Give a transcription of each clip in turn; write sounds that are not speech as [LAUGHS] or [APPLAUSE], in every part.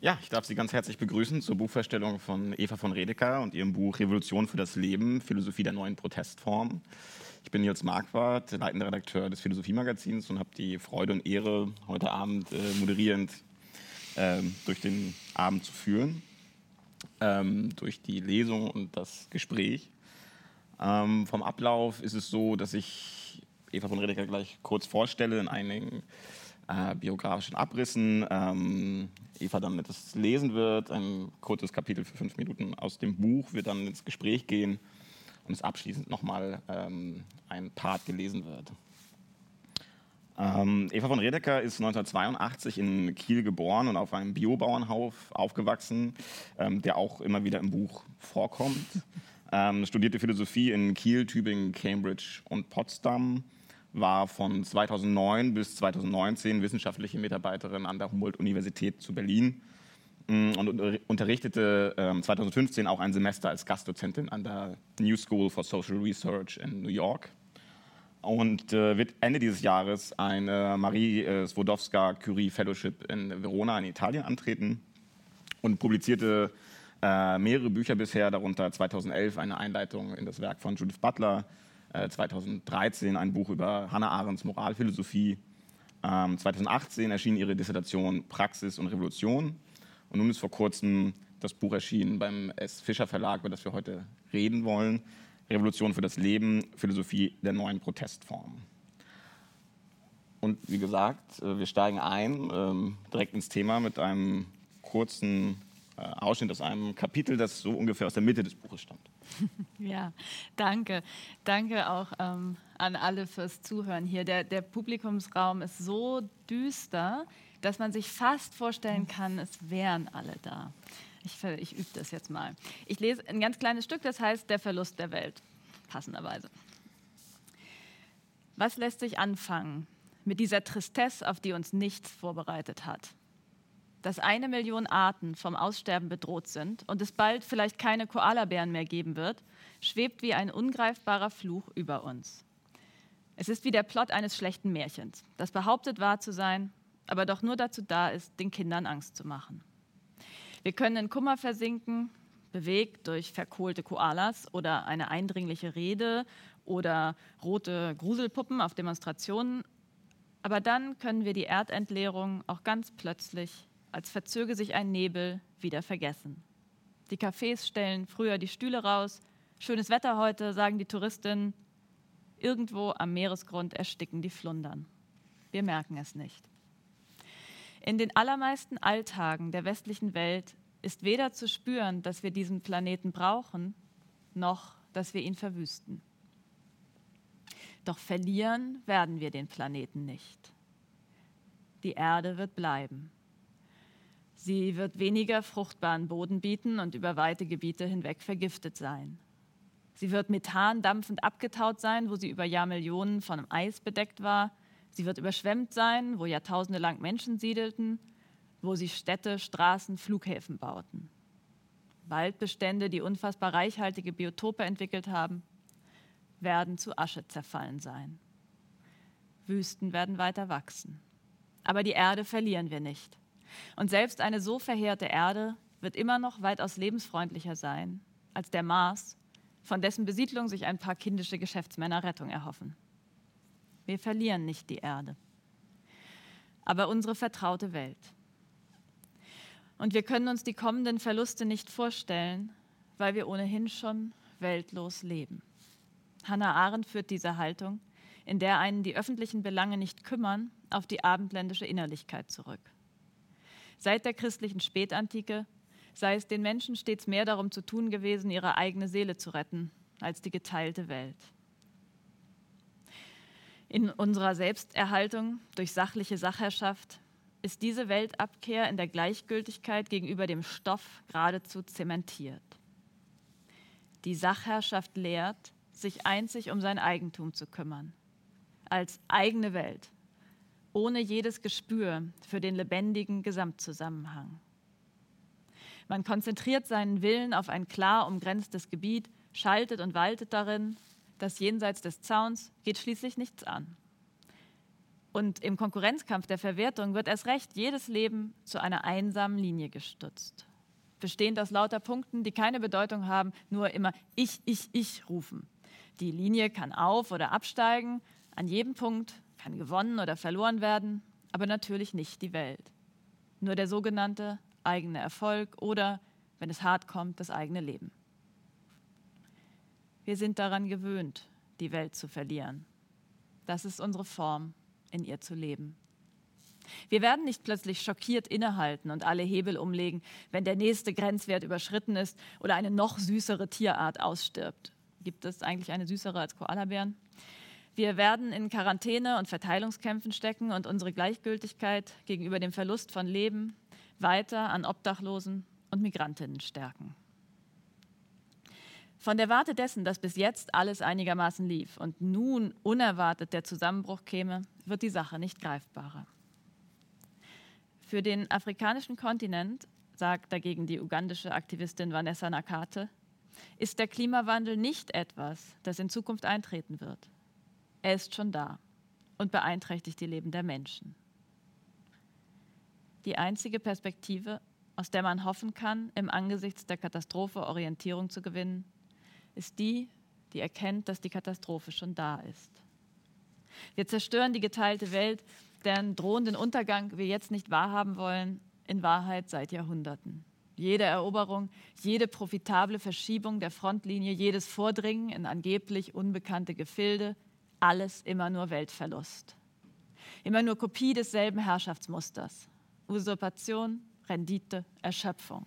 Ja, ich darf Sie ganz herzlich begrüßen zur Buchvorstellung von Eva von Redeker und ihrem Buch Revolution für das Leben, Philosophie der neuen Protestform. Ich bin Nils Marquardt, leitender Redakteur des Philosophiemagazins und habe die Freude und Ehre, heute Abend äh, moderierend äh, durch den Abend zu führen, ähm, durch die Lesung und das Gespräch. Ähm, vom Ablauf ist es so, dass ich Eva von Redeker gleich kurz vorstelle in einigen äh, biografischen Abrissen. Ähm, Eva dann etwas lesen wird, ein kurzes Kapitel für fünf Minuten aus dem Buch, wird dann ins Gespräch gehen und es abschließend nochmal ähm, ein Part gelesen wird. Ähm, Eva von Redeker ist 1982 in Kiel geboren und auf einem Biobauernhof aufgewachsen, ähm, der auch immer wieder im Buch vorkommt. [LAUGHS] Ähm, studierte Philosophie in Kiel, Tübingen, Cambridge und Potsdam war von 2009 bis 2019 wissenschaftliche Mitarbeiterin an der Humboldt-Universität zu Berlin mm, und unterrichtete 2015 ähm, auch ein Semester als Gastdozentin an der New School for Social Research in New York. Und äh, wird Ende dieses Jahres eine Marie äh, Swodowska Curie Fellowship in Verona in Italien antreten und publizierte äh, mehrere Bücher bisher, darunter 2011 eine Einleitung in das Werk von Judith Butler, 2013 äh, ein Buch über Hannah Arendts Moralphilosophie. 2018 ähm, erschien ihre Dissertation Praxis und Revolution. Und nun ist vor kurzem das Buch erschienen beim S. Fischer Verlag, über das wir heute reden wollen. Revolution für das Leben, Philosophie der neuen Protestform. Und wie gesagt, äh, wir steigen ein ähm, direkt ins Thema mit einem kurzen äh, Ausschnitt aus einem Kapitel, das so ungefähr aus der Mitte des Buches stammt. [LAUGHS] Ja, danke. Danke auch ähm, an alle fürs Zuhören hier. Der, der Publikumsraum ist so düster, dass man sich fast vorstellen kann, es wären alle da. Ich, ich übe das jetzt mal. Ich lese ein ganz kleines Stück, das heißt Der Verlust der Welt, passenderweise. Was lässt sich anfangen mit dieser Tristesse, auf die uns nichts vorbereitet hat? Dass eine Million Arten vom Aussterben bedroht sind und es bald vielleicht keine Koalabären mehr geben wird, schwebt wie ein ungreifbarer Fluch über uns. Es ist wie der Plot eines schlechten Märchens, das behauptet wahr zu sein, aber doch nur dazu da ist, den Kindern Angst zu machen. Wir können in Kummer versinken, bewegt durch verkohlte Koalas oder eine eindringliche Rede oder rote Gruselpuppen auf Demonstrationen, aber dann können wir die Erdentleerung auch ganz plötzlich als verzöge sich ein Nebel, wieder vergessen. Die Cafés stellen früher die Stühle raus. Schönes Wetter heute, sagen die Touristinnen. Irgendwo am Meeresgrund ersticken die Flundern. Wir merken es nicht. In den allermeisten Alltagen der westlichen Welt ist weder zu spüren, dass wir diesen Planeten brauchen, noch dass wir ihn verwüsten. Doch verlieren werden wir den Planeten nicht. Die Erde wird bleiben. Sie wird weniger fruchtbaren Boden bieten und über weite Gebiete hinweg vergiftet sein. Sie wird Methan dampfend abgetaut sein, wo sie über Jahrmillionen von Eis bedeckt war. Sie wird überschwemmt sein, wo Jahrtausende lang Menschen siedelten, wo sie Städte, Straßen, Flughäfen bauten. Waldbestände, die unfassbar reichhaltige Biotope entwickelt haben, werden zu Asche zerfallen sein. Wüsten werden weiter wachsen. Aber die Erde verlieren wir nicht. Und selbst eine so verheerte Erde wird immer noch weitaus lebensfreundlicher sein als der Mars, von dessen Besiedlung sich ein paar kindische Geschäftsmänner Rettung erhoffen. Wir verlieren nicht die Erde, aber unsere vertraute Welt. Und wir können uns die kommenden Verluste nicht vorstellen, weil wir ohnehin schon weltlos leben. Hannah Arendt führt diese Haltung, in der einen die öffentlichen Belange nicht kümmern, auf die abendländische Innerlichkeit zurück. Seit der christlichen Spätantike sei es den Menschen stets mehr darum zu tun gewesen, ihre eigene Seele zu retten, als die geteilte Welt. In unserer Selbsterhaltung durch sachliche Sachherrschaft ist diese Weltabkehr in der Gleichgültigkeit gegenüber dem Stoff geradezu zementiert. Die Sachherrschaft lehrt, sich einzig um sein Eigentum zu kümmern, als eigene Welt, ohne jedes Gespür für den lebendigen Gesamtzusammenhang. Man konzentriert seinen Willen auf ein klar umgrenztes Gebiet, schaltet und waltet darin, das jenseits des Zauns geht schließlich nichts an. Und im Konkurrenzkampf der Verwertung wird erst recht jedes Leben zu einer einsamen Linie gestützt. Bestehend aus lauter Punkten, die keine Bedeutung haben, nur immer ich, ich, ich rufen. Die Linie kann auf- oder absteigen, an jedem Punkt kann gewonnen oder verloren werden, aber natürlich nicht die Welt. Nur der sogenannte eigene Erfolg oder, wenn es hart kommt, das eigene Leben. Wir sind daran gewöhnt, die Welt zu verlieren. Das ist unsere Form, in ihr zu leben. Wir werden nicht plötzlich schockiert innehalten und alle Hebel umlegen, wenn der nächste Grenzwert überschritten ist oder eine noch süßere Tierart ausstirbt. Gibt es eigentlich eine süßere als Koalabären? Wir werden in Quarantäne und Verteilungskämpfen stecken und unsere Gleichgültigkeit gegenüber dem Verlust von Leben weiter an Obdachlosen und Migrantinnen stärken. Von der Warte dessen, dass bis jetzt alles einigermaßen lief und nun unerwartet der Zusammenbruch käme, wird die Sache nicht greifbarer. Für den afrikanischen Kontinent, sagt dagegen die ugandische Aktivistin Vanessa Nakate, ist der Klimawandel nicht etwas, das in Zukunft eintreten wird. Er ist schon da und beeinträchtigt die Leben der Menschen. Die einzige Perspektive, aus der man hoffen kann, im Angesichts der Katastrophe Orientierung zu gewinnen, ist die, die erkennt, dass die Katastrophe schon da ist. Wir zerstören die geteilte Welt, deren drohenden Untergang wir jetzt nicht wahrhaben wollen, in Wahrheit seit Jahrhunderten. Jede Eroberung, jede profitable Verschiebung der Frontlinie, jedes Vordringen in angeblich unbekannte Gefilde, alles immer nur Weltverlust. Immer nur Kopie desselben Herrschaftsmusters. Usurpation, Rendite, Erschöpfung.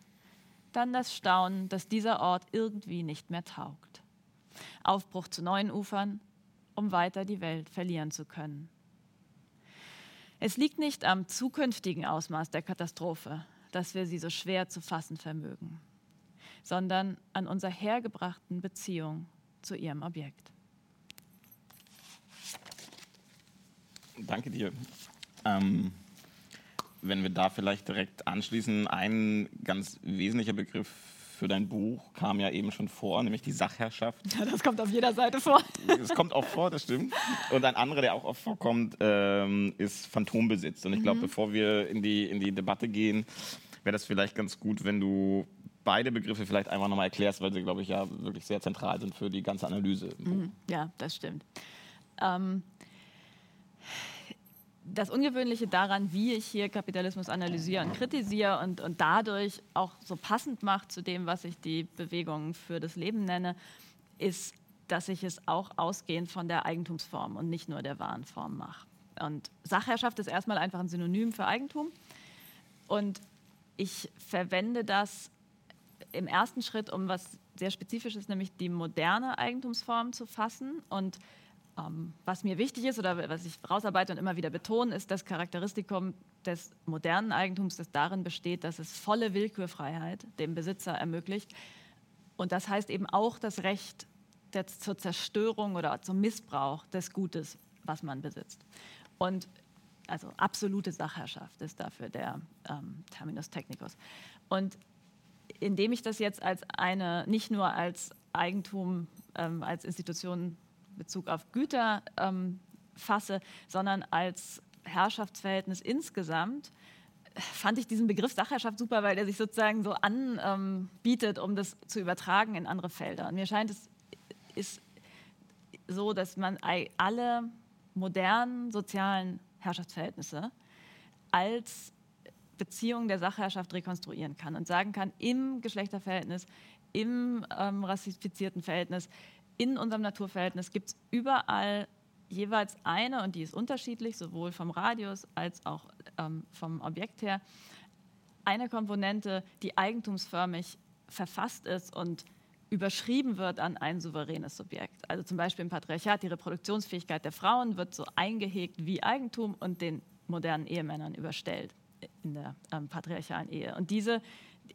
Dann das Staunen, dass dieser Ort irgendwie nicht mehr taugt. Aufbruch zu neuen Ufern, um weiter die Welt verlieren zu können. Es liegt nicht am zukünftigen Ausmaß der Katastrophe, dass wir sie so schwer zu fassen vermögen, sondern an unserer hergebrachten Beziehung zu ihrem Objekt. Danke dir. Ähm, wenn wir da vielleicht direkt anschließen, ein ganz wesentlicher Begriff für dein Buch kam ja eben schon vor, nämlich die Sachherrschaft. Ja, das kommt auf jeder Seite vor. Das kommt auch vor, das stimmt. Und ein anderer, der auch oft vorkommt, ähm, ist Phantombesitz. Und ich glaube, mhm. bevor wir in die, in die Debatte gehen, wäre das vielleicht ganz gut, wenn du beide Begriffe vielleicht einfach nochmal erklärst, weil sie, glaube ich, ja wirklich sehr zentral sind für die ganze Analyse. Mhm. Ja, das stimmt. Ähm, das Ungewöhnliche daran, wie ich hier Kapitalismus analysiere und kritisiere und, und dadurch auch so passend macht zu dem, was ich die Bewegung für das Leben nenne, ist, dass ich es auch ausgehend von der Eigentumsform und nicht nur der Warenform mache. Und Sachherrschaft ist erstmal einfach ein Synonym für Eigentum. Und ich verwende das im ersten Schritt, um was sehr Spezifisches, nämlich die moderne Eigentumsform zu fassen und ähm, was mir wichtig ist oder was ich rausarbeite und immer wieder betone, ist das Charakteristikum des modernen Eigentums, das darin besteht, dass es volle Willkürfreiheit dem Besitzer ermöglicht. Und das heißt eben auch das Recht der, zur Zerstörung oder zum Missbrauch des Gutes, was man besitzt. Und also absolute Sachherrschaft ist dafür der ähm, Terminus technicus. Und indem ich das jetzt als eine, nicht nur als Eigentum, ähm, als Institution Bezug auf Güter ähm, fasse, sondern als Herrschaftsverhältnis insgesamt, fand ich diesen Begriff Sachherrschaft super, weil er sich sozusagen so anbietet, ähm, um das zu übertragen in andere Felder. Und mir scheint, es ist so, dass man alle modernen sozialen Herrschaftsverhältnisse als Beziehung der Sachherrschaft rekonstruieren kann und sagen kann, im Geschlechterverhältnis, im ähm, rassifizierten Verhältnis in unserem Naturverhältnis gibt es überall jeweils eine, und die ist unterschiedlich, sowohl vom Radius als auch ähm, vom Objekt her, eine Komponente, die eigentumsförmig verfasst ist und überschrieben wird an ein souveränes Subjekt. Also zum Beispiel im Patriarchat, die Reproduktionsfähigkeit der Frauen wird so eingehegt wie Eigentum und den modernen Ehemännern überstellt in der ähm, patriarchalen Ehe. Und diese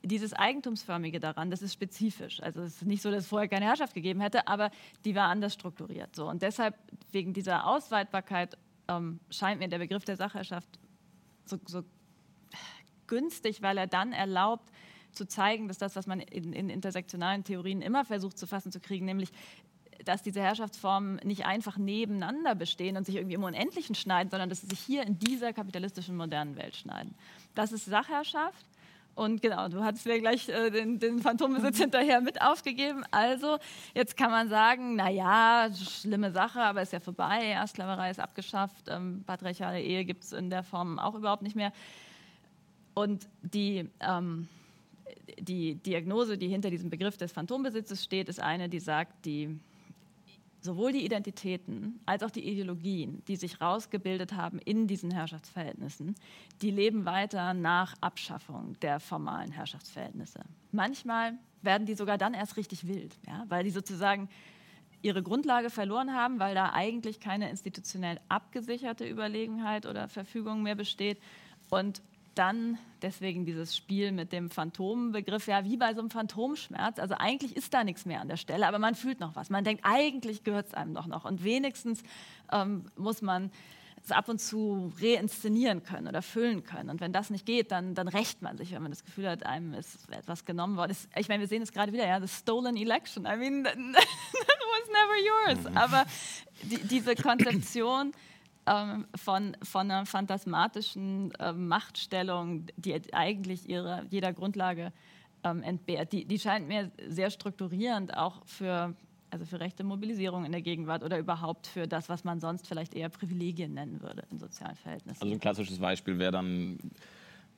dieses Eigentumsförmige daran, das ist spezifisch. Also es ist nicht so, dass es vorher keine Herrschaft gegeben hätte, aber die war anders strukturiert. So. Und deshalb, wegen dieser Ausweitbarkeit, ähm, scheint mir der Begriff der Sachherrschaft so, so, günstig, weil er dann erlaubt, zu zeigen, dass das, was man in, in intersektionalen Theorien immer versucht zu fassen zu kriegen, nämlich dass diese Herrschaftsformen nicht einfach nebeneinander bestehen und sich irgendwie im Unendlichen schneiden, sondern dass sie sich hier in dieser kapitalistischen modernen Welt schneiden. Das ist Sachherrschaft. Und genau, du hattest mir gleich äh, den, den Phantombesitz hinterher mit aufgegeben. Also, jetzt kann man sagen, naja, schlimme Sache, aber ist ja vorbei. Ja, Sklaverei ist abgeschafft. Ähm, patriarchale Ehe gibt es in der Form auch überhaupt nicht mehr. Und die, ähm, die Diagnose, die hinter diesem Begriff des Phantombesitzes steht, ist eine, die sagt, die sowohl die Identitäten als auch die Ideologien, die sich rausgebildet haben in diesen Herrschaftsverhältnissen, die leben weiter nach Abschaffung der formalen Herrschaftsverhältnisse. Manchmal werden die sogar dann erst richtig wild, ja, weil die sozusagen ihre Grundlage verloren haben, weil da eigentlich keine institutionell abgesicherte Überlegenheit oder Verfügung mehr besteht und dann deswegen dieses Spiel mit dem Phantombegriff, ja, wie bei so einem Phantomschmerz. Also eigentlich ist da nichts mehr an der Stelle, aber man fühlt noch was. Man denkt, eigentlich gehört es einem doch noch. Und wenigstens ähm, muss man es ab und zu reinszenieren können oder füllen können. Und wenn das nicht geht, dann, dann rächt man sich, wenn man das Gefühl hat, einem ist etwas genommen worden. Ich meine, wir sehen es gerade wieder, ja, the stolen election. I mean, [LAUGHS] that, was never yours. Mhm. Aber die, diese Konzeption ähm, von, von einer phantasmatischen äh, Machtstellung, die eigentlich ihre, jeder Grundlage ähm, entbehrt. Die, die scheint mir sehr strukturierend auch für, also für rechte Mobilisierung in der Gegenwart oder überhaupt für das, was man sonst vielleicht eher Privilegien nennen würde in sozialen Verhältnissen. Also ein klassisches Beispiel wäre dann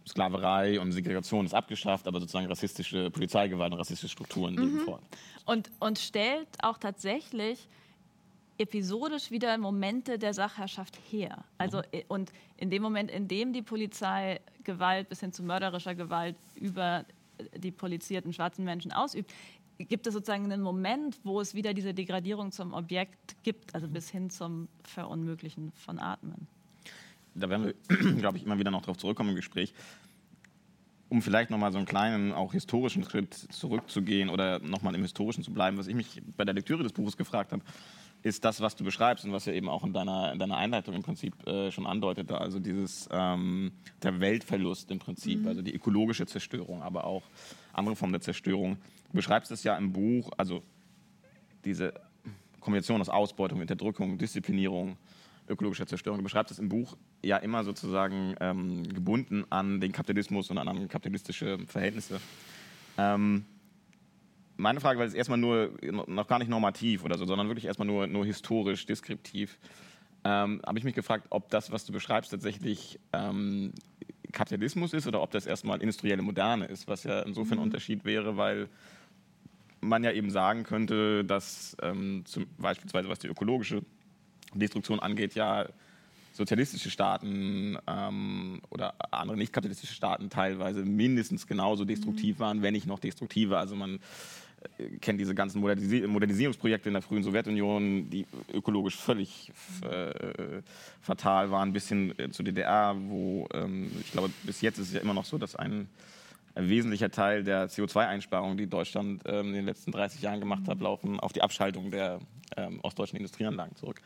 Sklaverei und Segregation ist abgeschafft, aber sozusagen rassistische Polizeigewalt und rassistische Strukturen leben mhm. fort. Und, und stellt auch tatsächlich episodisch wieder Momente der Sachherrschaft her. Also mhm. und in dem Moment, in dem die Polizei Gewalt bis hin zu mörderischer Gewalt über die polizierten schwarzen Menschen ausübt, gibt es sozusagen einen Moment, wo es wieder diese Degradierung zum Objekt gibt, also bis hin zum Verunmöglichen von Atmen. Da werden wir, [CLEARS THROAT] glaube ich, immer wieder noch darauf zurückkommen im Gespräch. Um vielleicht nochmal so einen kleinen, auch historischen Schritt zurückzugehen oder nochmal im Historischen zu bleiben, was ich mich bei der Lektüre des Buches gefragt habe, ist das, was du beschreibst und was ja eben auch in deiner, in deiner Einleitung im Prinzip äh, schon andeutete, also dieses ähm, der Weltverlust im Prinzip, mhm. also die ökologische Zerstörung, aber auch andere Formen der Zerstörung. Du beschreibst es ja im Buch, also diese Kombination aus Ausbeutung, Unterdrückung, Disziplinierung, ökologischer Zerstörung. Du beschreibst es im Buch ja immer sozusagen ähm, gebunden an den Kapitalismus und an kapitalistische Verhältnisse. Ähm, meine Frage war jetzt erstmal nur, noch gar nicht normativ oder so, sondern wirklich erstmal nur, nur historisch, deskriptiv. Ähm, habe ich mich gefragt, ob das, was du beschreibst, tatsächlich ähm, Kapitalismus ist oder ob das erstmal industrielle Moderne ist, was ja insofern mhm. ein Unterschied wäre, weil man ja eben sagen könnte, dass ähm, zum, beispielsweise was die ökologische Destruktion angeht, ja sozialistische Staaten ähm, oder andere nicht kapitalistische Staaten teilweise mindestens genauso destruktiv mhm. waren, wenn nicht noch destruktiver. Also man kennt diese ganzen Modernis Modernisierungsprojekte in der frühen Sowjetunion, die ökologisch völlig äh, fatal waren, bis hin äh, zur DDR, wo ähm, ich glaube, bis jetzt ist es ja immer noch so, dass ein, ein wesentlicher Teil der CO2-Einsparungen, die Deutschland ähm, in den letzten 30 Jahren gemacht hat, laufen auf die Abschaltung der ähm, ostdeutschen Industrieanlagen zurück.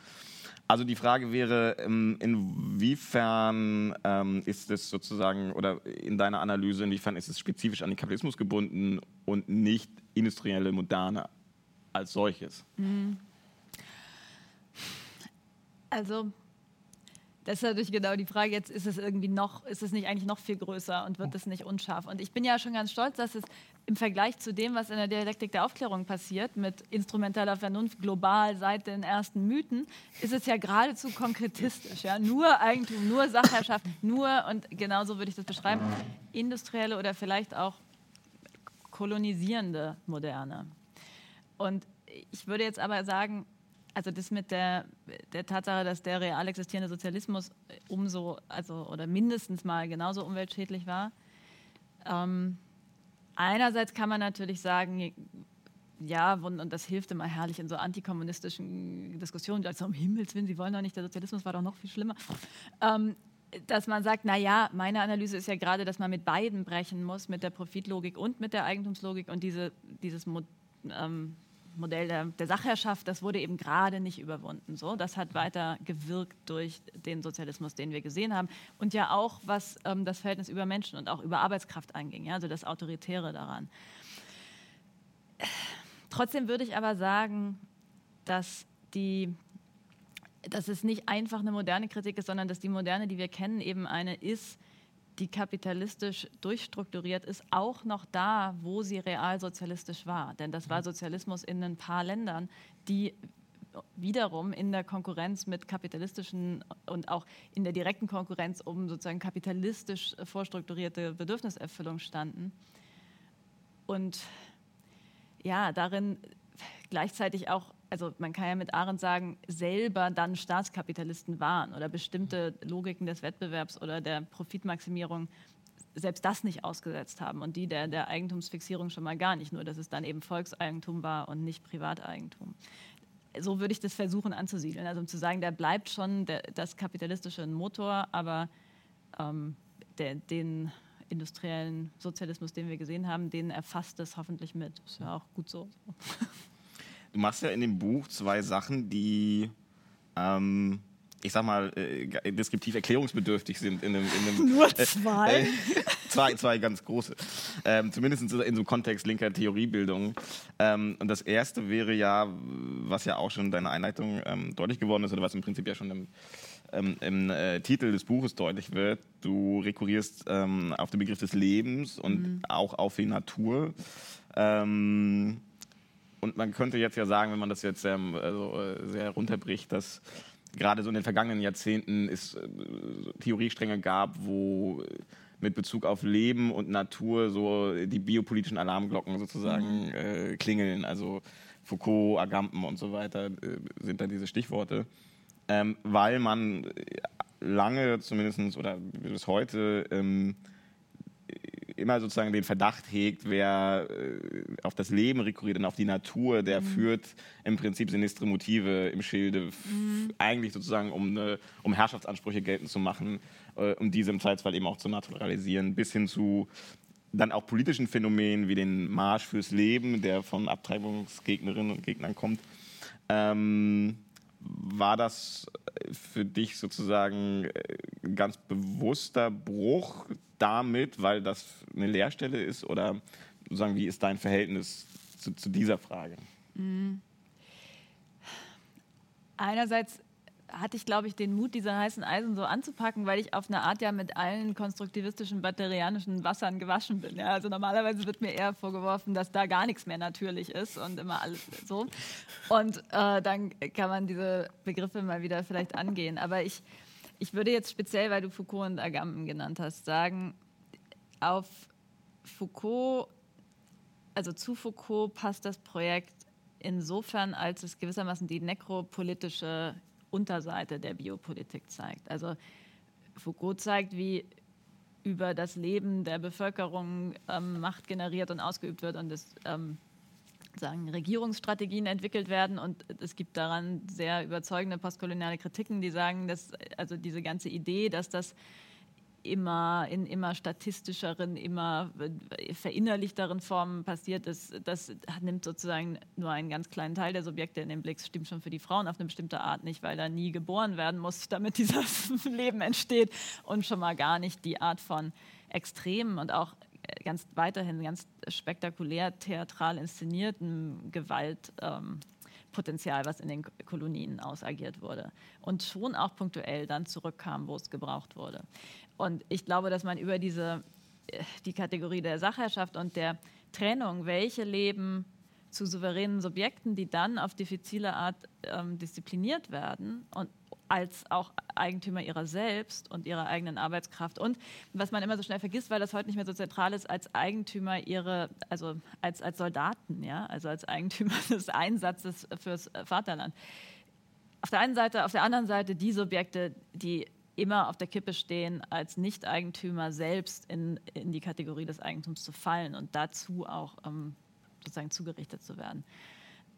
Also die Frage wäre, ähm, inwiefern ähm, ist es sozusagen, oder in deiner Analyse, inwiefern ist es spezifisch an den Kapitalismus gebunden und nicht industrielle Moderne als solches? Mhm. Also das ist natürlich genau die Frage. Jetzt ist es irgendwie noch, ist es nicht eigentlich noch viel größer und wird es nicht unscharf? Und ich bin ja schon ganz stolz, dass es im Vergleich zu dem, was in der Dialektik der Aufklärung passiert, mit instrumentaler Vernunft global seit den ersten Mythen, ist es ja geradezu konkretistisch. Ja? Nur Eigentum, nur Sachherrschaft, nur, und genauso würde ich das beschreiben, industrielle oder vielleicht auch kolonisierende Moderne. Und ich würde jetzt aber sagen, also das mit der, der Tatsache, dass der real existierende Sozialismus umso, also oder mindestens mal genauso umweltschädlich war. Ähm, einerseits kann man natürlich sagen, ja, und das hilft immer herrlich in so antikommunistischen Diskussionen, also um Himmels Willen, Sie wollen doch nicht, der Sozialismus war doch noch viel schlimmer. Ähm, dass man sagt, naja, meine Analyse ist ja gerade, dass man mit beiden brechen muss, mit der Profitlogik und mit der Eigentumslogik und diese, dieses ähm, Modell der, der, Sachherrschaft, das wurde eben gerade nicht überwunden. So, das hat weiter gewirkt durch den Sozialismus, den wir gesehen haben. Und ja auch, was ähm, das Verhältnis über Menschen und auch über Arbeitskraft anging, ja, also das Autoritäre daran. Trotzdem würde ich aber sagen, dass die dass es nicht einfach eine moderne Kritik ist, sondern dass die moderne, die wir kennen, eben eine ist, die kapitalistisch durchstrukturiert ist, auch noch da, wo sie realsozialistisch war. Denn das war mhm. Sozialismus in ein paar Ländern, die wiederum in der Konkurrenz mit kapitalistischen und auch in der direkten Konkurrenz um sozusagen kapitalistisch vorstrukturierte Bedürfniserfüllung standen. Und ja, darin gleichzeitig auch, also man kann ja mit Arendt sagen, selber dann Staatskapitalisten waren oder bestimmte Logiken des Wettbewerbs oder der Profitmaximierung selbst das nicht ausgesetzt haben und die der, der Eigentumsfixierung schon mal gar nicht, nur dass es dann eben Volkseigentum war und nicht Privateigentum so würde ich das versuchen anzusiedeln. Also um zu sagen, der bleibt schon der, das kapitalistische Motor, aber ähm, der, den industriellen Sozialismus, den wir gesehen haben, den erfasst es hoffentlich mit. Ist ja auch gut so. Du machst ja in dem Buch zwei Sachen, die ähm, ich sag mal, äh, deskriptiv erklärungsbedürftig sind. In einem, in einem, [LAUGHS] Nur äh, zwei? Äh, [LAUGHS] zwei, zwei ganz große. Ähm, zumindest in so einem Kontext linker Theoriebildung. Ähm, und das erste wäre ja, was ja auch schon in deiner Einleitung ähm, deutlich geworden ist, oder was im Prinzip ja schon im, ähm, im äh, Titel des Buches deutlich wird, du rekurrierst ähm, auf den Begriff des Lebens und mhm. auch auf die Natur. Ähm, und man könnte jetzt ja sagen, wenn man das jetzt sehr, also, äh, sehr runterbricht, dass gerade so in den vergangenen Jahrzehnten es äh, Theoriestränge gab, wo mit Bezug auf Leben und Natur so die biopolitischen Alarmglocken sozusagen mhm. äh, klingeln. Also Foucault, Agamben und so weiter äh, sind da diese Stichworte. Ähm, weil man lange zumindest oder bis heute ähm, immer sozusagen den Verdacht hegt, wer äh, auf das Leben rekurriert und auf die Natur, der mhm. führt im Prinzip sinistre Motive im Schilde, mhm. eigentlich sozusagen, um, eine, um Herrschaftsansprüche geltend zu machen, äh, um diese im Zweifelsfall eben auch zu naturalisieren, bis hin zu dann auch politischen Phänomenen wie den Marsch fürs Leben, der von Abtreibungsgegnerinnen und Gegnern kommt. Ähm, war das für dich sozusagen äh, ein ganz bewusster Bruch damit, weil das eine Lehrstelle ist? Oder sozusagen, wie ist dein Verhältnis zu, zu dieser Frage? Mhm. Einerseits hatte ich, glaube ich, den Mut, diese heißen Eisen so anzupacken, weil ich auf eine Art ja mit allen konstruktivistischen, batterianischen Wassern gewaschen bin. Ja, also normalerweise wird mir eher vorgeworfen, dass da gar nichts mehr natürlich ist und immer alles so. Und äh, dann kann man diese Begriffe mal wieder vielleicht angehen. Aber ich, ich würde jetzt speziell, weil du Foucault und Agamben genannt hast, sagen, auf Foucault, also zu Foucault passt das Projekt insofern, als es gewissermaßen die nekropolitische Unterseite der Biopolitik zeigt. Also Foucault zeigt, wie über das Leben der Bevölkerung ähm, Macht generiert und ausgeübt wird und es ähm, sagen, Regierungsstrategien entwickelt werden. Und es gibt daran sehr überzeugende postkoloniale Kritiken, die sagen, dass also diese ganze Idee, dass das immer in immer statistischeren, immer verinnerlichteren Formen passiert ist, das nimmt sozusagen nur einen ganz kleinen Teil der Subjekte in den Blick. Das stimmt schon für die Frauen auf eine bestimmte Art nicht, weil da nie geboren werden muss, [LAUGHS] damit dieses [LAUGHS] Leben entsteht und schon mal gar nicht die Art von Extremen und auch ganz weiterhin ganz spektakulär theatral inszenierten Gewaltpotenzial, ähm, was in den Kolonien ausagiert wurde und schon auch punktuell dann zurückkam, wo es gebraucht wurde. Und ich glaube, dass man über diese, äh, die Kategorie der Sachherrschaft und der Trennung, welche leben zu souveränen Subjekten, die dann auf diffizile Art ähm, diszipliniert werden und als auch Eigentümer ihrer selbst und ihrer eigenen Arbeitskraft. Und was man immer so schnell vergisst, weil das heute nicht mehr so zentral ist, als Eigentümer ihre, also als, als Soldaten, ja, also als Eigentümer [LAUGHS] des Einsatzes fürs Vaterland. Auf der einen Seite, auf der anderen Seite die Subjekte, die immer auf der Kippe stehen, als Nicht-Eigentümer selbst in, in die Kategorie des Eigentums zu fallen und dazu auch ähm, sozusagen zugerichtet zu werden.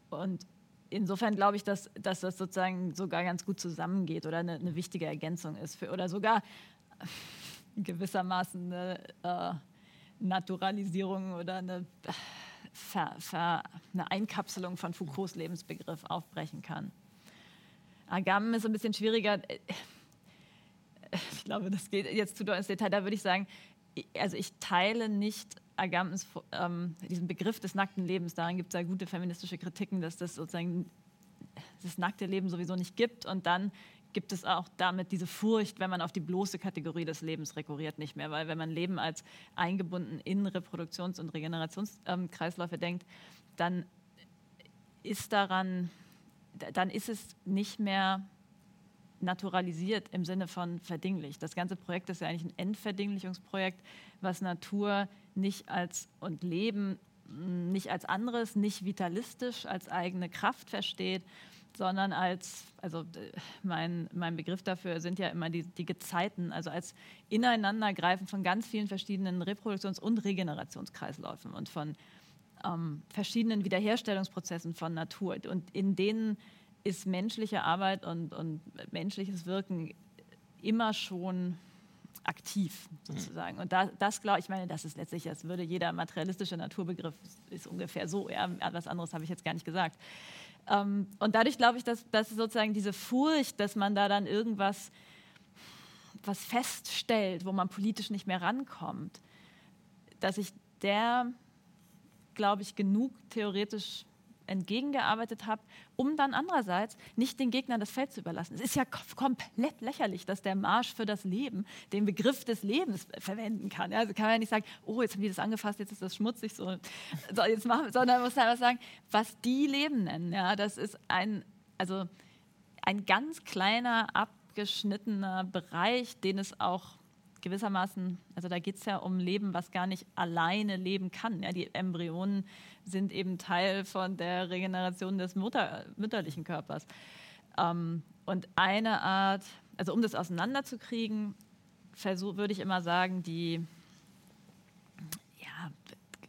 Und insofern glaube ich, dass, dass das sozusagen sogar ganz gut zusammengeht oder eine, eine wichtige Ergänzung ist für, oder sogar [LAUGHS] gewissermaßen eine äh, Naturalisierung oder eine, Ver, Ver, eine Einkapselung von Foucaults Lebensbegriff aufbrechen kann. Agamben ist ein bisschen schwieriger [LAUGHS] ich glaube, das geht jetzt zu doll ins Detail, da würde ich sagen, also ich teile nicht Agampens, ähm, diesen Begriff des nackten Lebens. Daran gibt es ja gute feministische Kritiken, dass das sozusagen das nackte Leben sowieso nicht gibt und dann gibt es auch damit diese Furcht, wenn man auf die bloße Kategorie des Lebens rekurriert, nicht mehr. Weil wenn man Leben als eingebunden in Reproduktions- und Regenerationskreisläufe denkt, dann ist daran, dann ist es nicht mehr naturalisiert im Sinne von verdinglicht. Das ganze Projekt ist ja eigentlich ein Entverdinglichungsprojekt, was Natur nicht als und Leben nicht als anderes, nicht vitalistisch als eigene Kraft versteht, sondern als, also mein, mein Begriff dafür sind ja immer die, die Gezeiten, also als Ineinandergreifen von ganz vielen verschiedenen Reproduktions- und Regenerationskreisläufen und von ähm, verschiedenen Wiederherstellungsprozessen von Natur. Und in denen ist menschliche Arbeit und, und menschliches Wirken immer schon aktiv sozusagen. Und da, das glaube ich, meine, das ist letztlich, das würde jeder materialistische Naturbegriff ist ungefähr so. Ja, was anderes habe ich jetzt gar nicht gesagt. Ähm, und dadurch glaube ich, dass, dass sozusagen diese Furcht, dass man da dann irgendwas was feststellt, wo man politisch nicht mehr rankommt, dass ich der, glaube ich, genug theoretisch entgegengearbeitet habe, um dann andererseits nicht den Gegnern das Feld zu überlassen. Es ist ja komplett lächerlich, dass der Marsch für das Leben den Begriff des Lebens verwenden kann. Also kann man ja nicht sagen, oh, jetzt haben die das angefasst, jetzt ist das schmutzig, so, so jetzt machen, sondern man muss einfach sagen, was die Leben nennen. Ja, das ist ein, also ein ganz kleiner, abgeschnittener Bereich, den es auch gewissermaßen, also da geht es ja um Leben, was gar nicht alleine leben kann. Ja, die Embryonen sind eben Teil von der Regeneration des Mutter, mütterlichen Körpers. Ähm, und eine Art, also um das auseinanderzukriegen, würde ich immer sagen, die ja,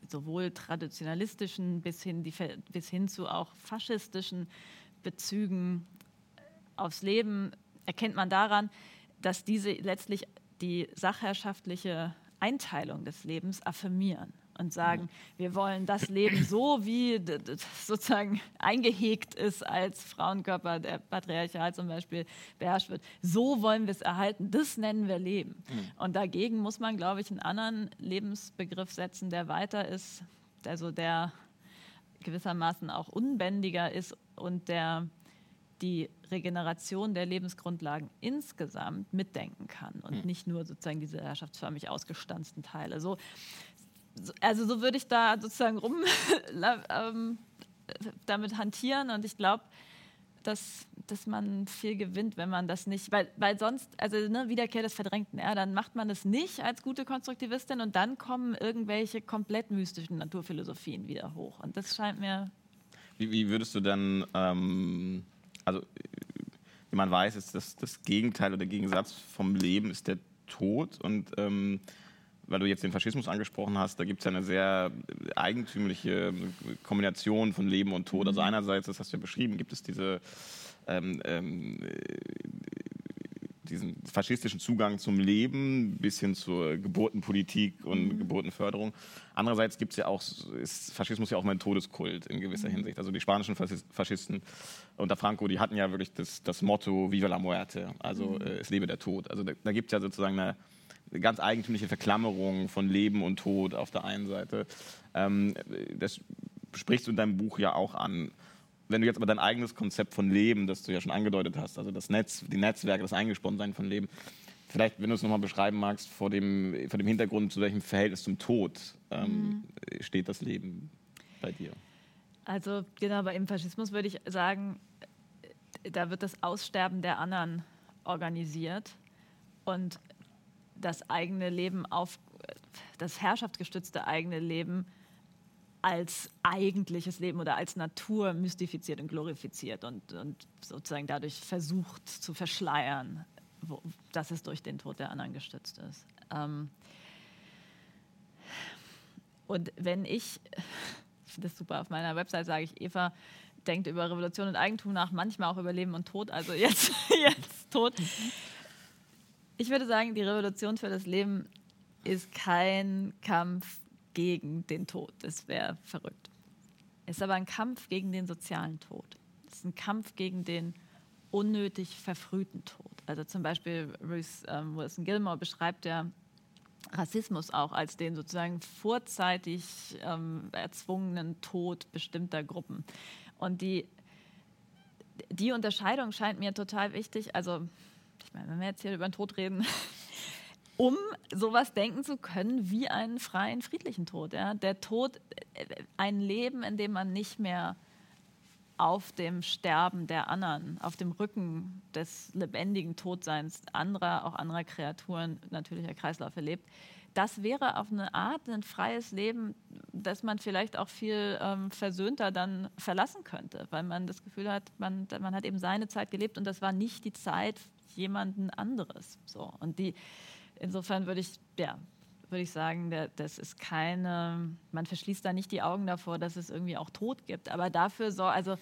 sowohl traditionalistischen bis hin, die, bis hin zu auch faschistischen Bezügen aufs Leben erkennt man daran, dass diese letztlich die sachherrschaftliche Einteilung des Lebens affirmieren und sagen, wir wollen das Leben so, wie sozusagen eingehegt ist, als Frauenkörper, der patriarchal zum Beispiel beherrscht wird. So wollen wir es erhalten. Das nennen wir Leben. Mhm. Und dagegen muss man, glaube ich, einen anderen Lebensbegriff setzen, der weiter ist, also der gewissermaßen auch unbändiger ist und der die Regeneration der Lebensgrundlagen insgesamt mitdenken kann und mhm. nicht nur sozusagen diese herrschaftsförmig ausgestanzten Teile. So, also so würde ich da sozusagen rum [LAUGHS] ähm, damit hantieren und ich glaube, dass, dass man viel gewinnt, wenn man das nicht, weil, weil sonst, also ne, Wiederkehr des Verdrängten, ja, dann macht man es nicht als gute Konstruktivistin und dann kommen irgendwelche komplett mystischen Naturphilosophien wieder hoch und das scheint mir... Wie, wie würdest du dann... Ähm also wie man weiß, ist das, das Gegenteil oder der Gegensatz vom Leben ist der Tod. Und ähm, weil du jetzt den Faschismus angesprochen hast, da gibt es ja eine sehr eigentümliche Kombination von Leben und Tod. Also mhm. einerseits, das hast du ja beschrieben, gibt es diese ähm, ähm, diesen faschistischen Zugang zum Leben bis hin zur Geburtenpolitik und mhm. Geburtenförderung. Andererseits gibt es ja auch, ist Faschismus ja auch mal ein Todeskult in gewisser mhm. Hinsicht. Also die spanischen Faschisten unter Franco, die hatten ja wirklich das, das Motto Viva la muerte, also mhm. äh, es lebe der Tod. Also da, da gibt es ja sozusagen eine, eine ganz eigentümliche Verklammerung von Leben und Tod auf der einen Seite. Ähm, das sprichst du in deinem Buch ja auch an wenn du jetzt aber dein eigenes Konzept von Leben, das du ja schon angedeutet hast, also das Netz, die Netzwerke, das Eingesponnensein von Leben, vielleicht, wenn du es nochmal beschreiben magst, vor dem, vor dem Hintergrund, zu welchem Verhältnis zum Tod ähm, mhm. steht das Leben bei dir? Also genau, bei im Faschismus würde ich sagen, da wird das Aussterben der anderen organisiert und das eigene Leben auf das herrschaftsgestützte eigene Leben als eigentliches Leben oder als Natur mystifiziert und glorifiziert und, und sozusagen dadurch versucht zu verschleiern, wo, dass es durch den Tod der anderen gestützt ist. Ähm und wenn ich, ich finde das super, auf meiner Website sage ich, Eva denkt über Revolution und Eigentum nach, manchmal auch über Leben und Tod, also jetzt, [LAUGHS] jetzt Tod. Ich würde sagen, die Revolution für das Leben ist kein Kampf gegen den Tod. Das wäre verrückt. Es ist aber ein Kampf gegen den sozialen Tod. Es ist ein Kampf gegen den unnötig verfrühten Tod. Also zum Beispiel Ruth ähm, Wilson Gilmore beschreibt ja Rassismus auch als den sozusagen vorzeitig ähm, erzwungenen Tod bestimmter Gruppen. Und die die Unterscheidung scheint mir total wichtig. Also, ich meine, wenn wir jetzt hier über den Tod reden, [LAUGHS] um sowas denken zu können wie einen freien, friedlichen Tod. Ja? Der Tod, äh, ein Leben, in dem man nicht mehr auf dem Sterben der anderen, auf dem Rücken des lebendigen Todseins anderer, auch anderer Kreaturen, natürlicher Kreislauf erlebt. Das wäre auf eine Art ein freies Leben, das man vielleicht auch viel ähm, versöhnter dann verlassen könnte, weil man das Gefühl hat, man, man hat eben seine Zeit gelebt und das war nicht die Zeit jemanden anderes. So. Und die, insofern würde ich, ja, würde ich sagen, das ist keine, man verschließt da nicht die Augen davor, dass es irgendwie auch Tod gibt. Aber dafür so, also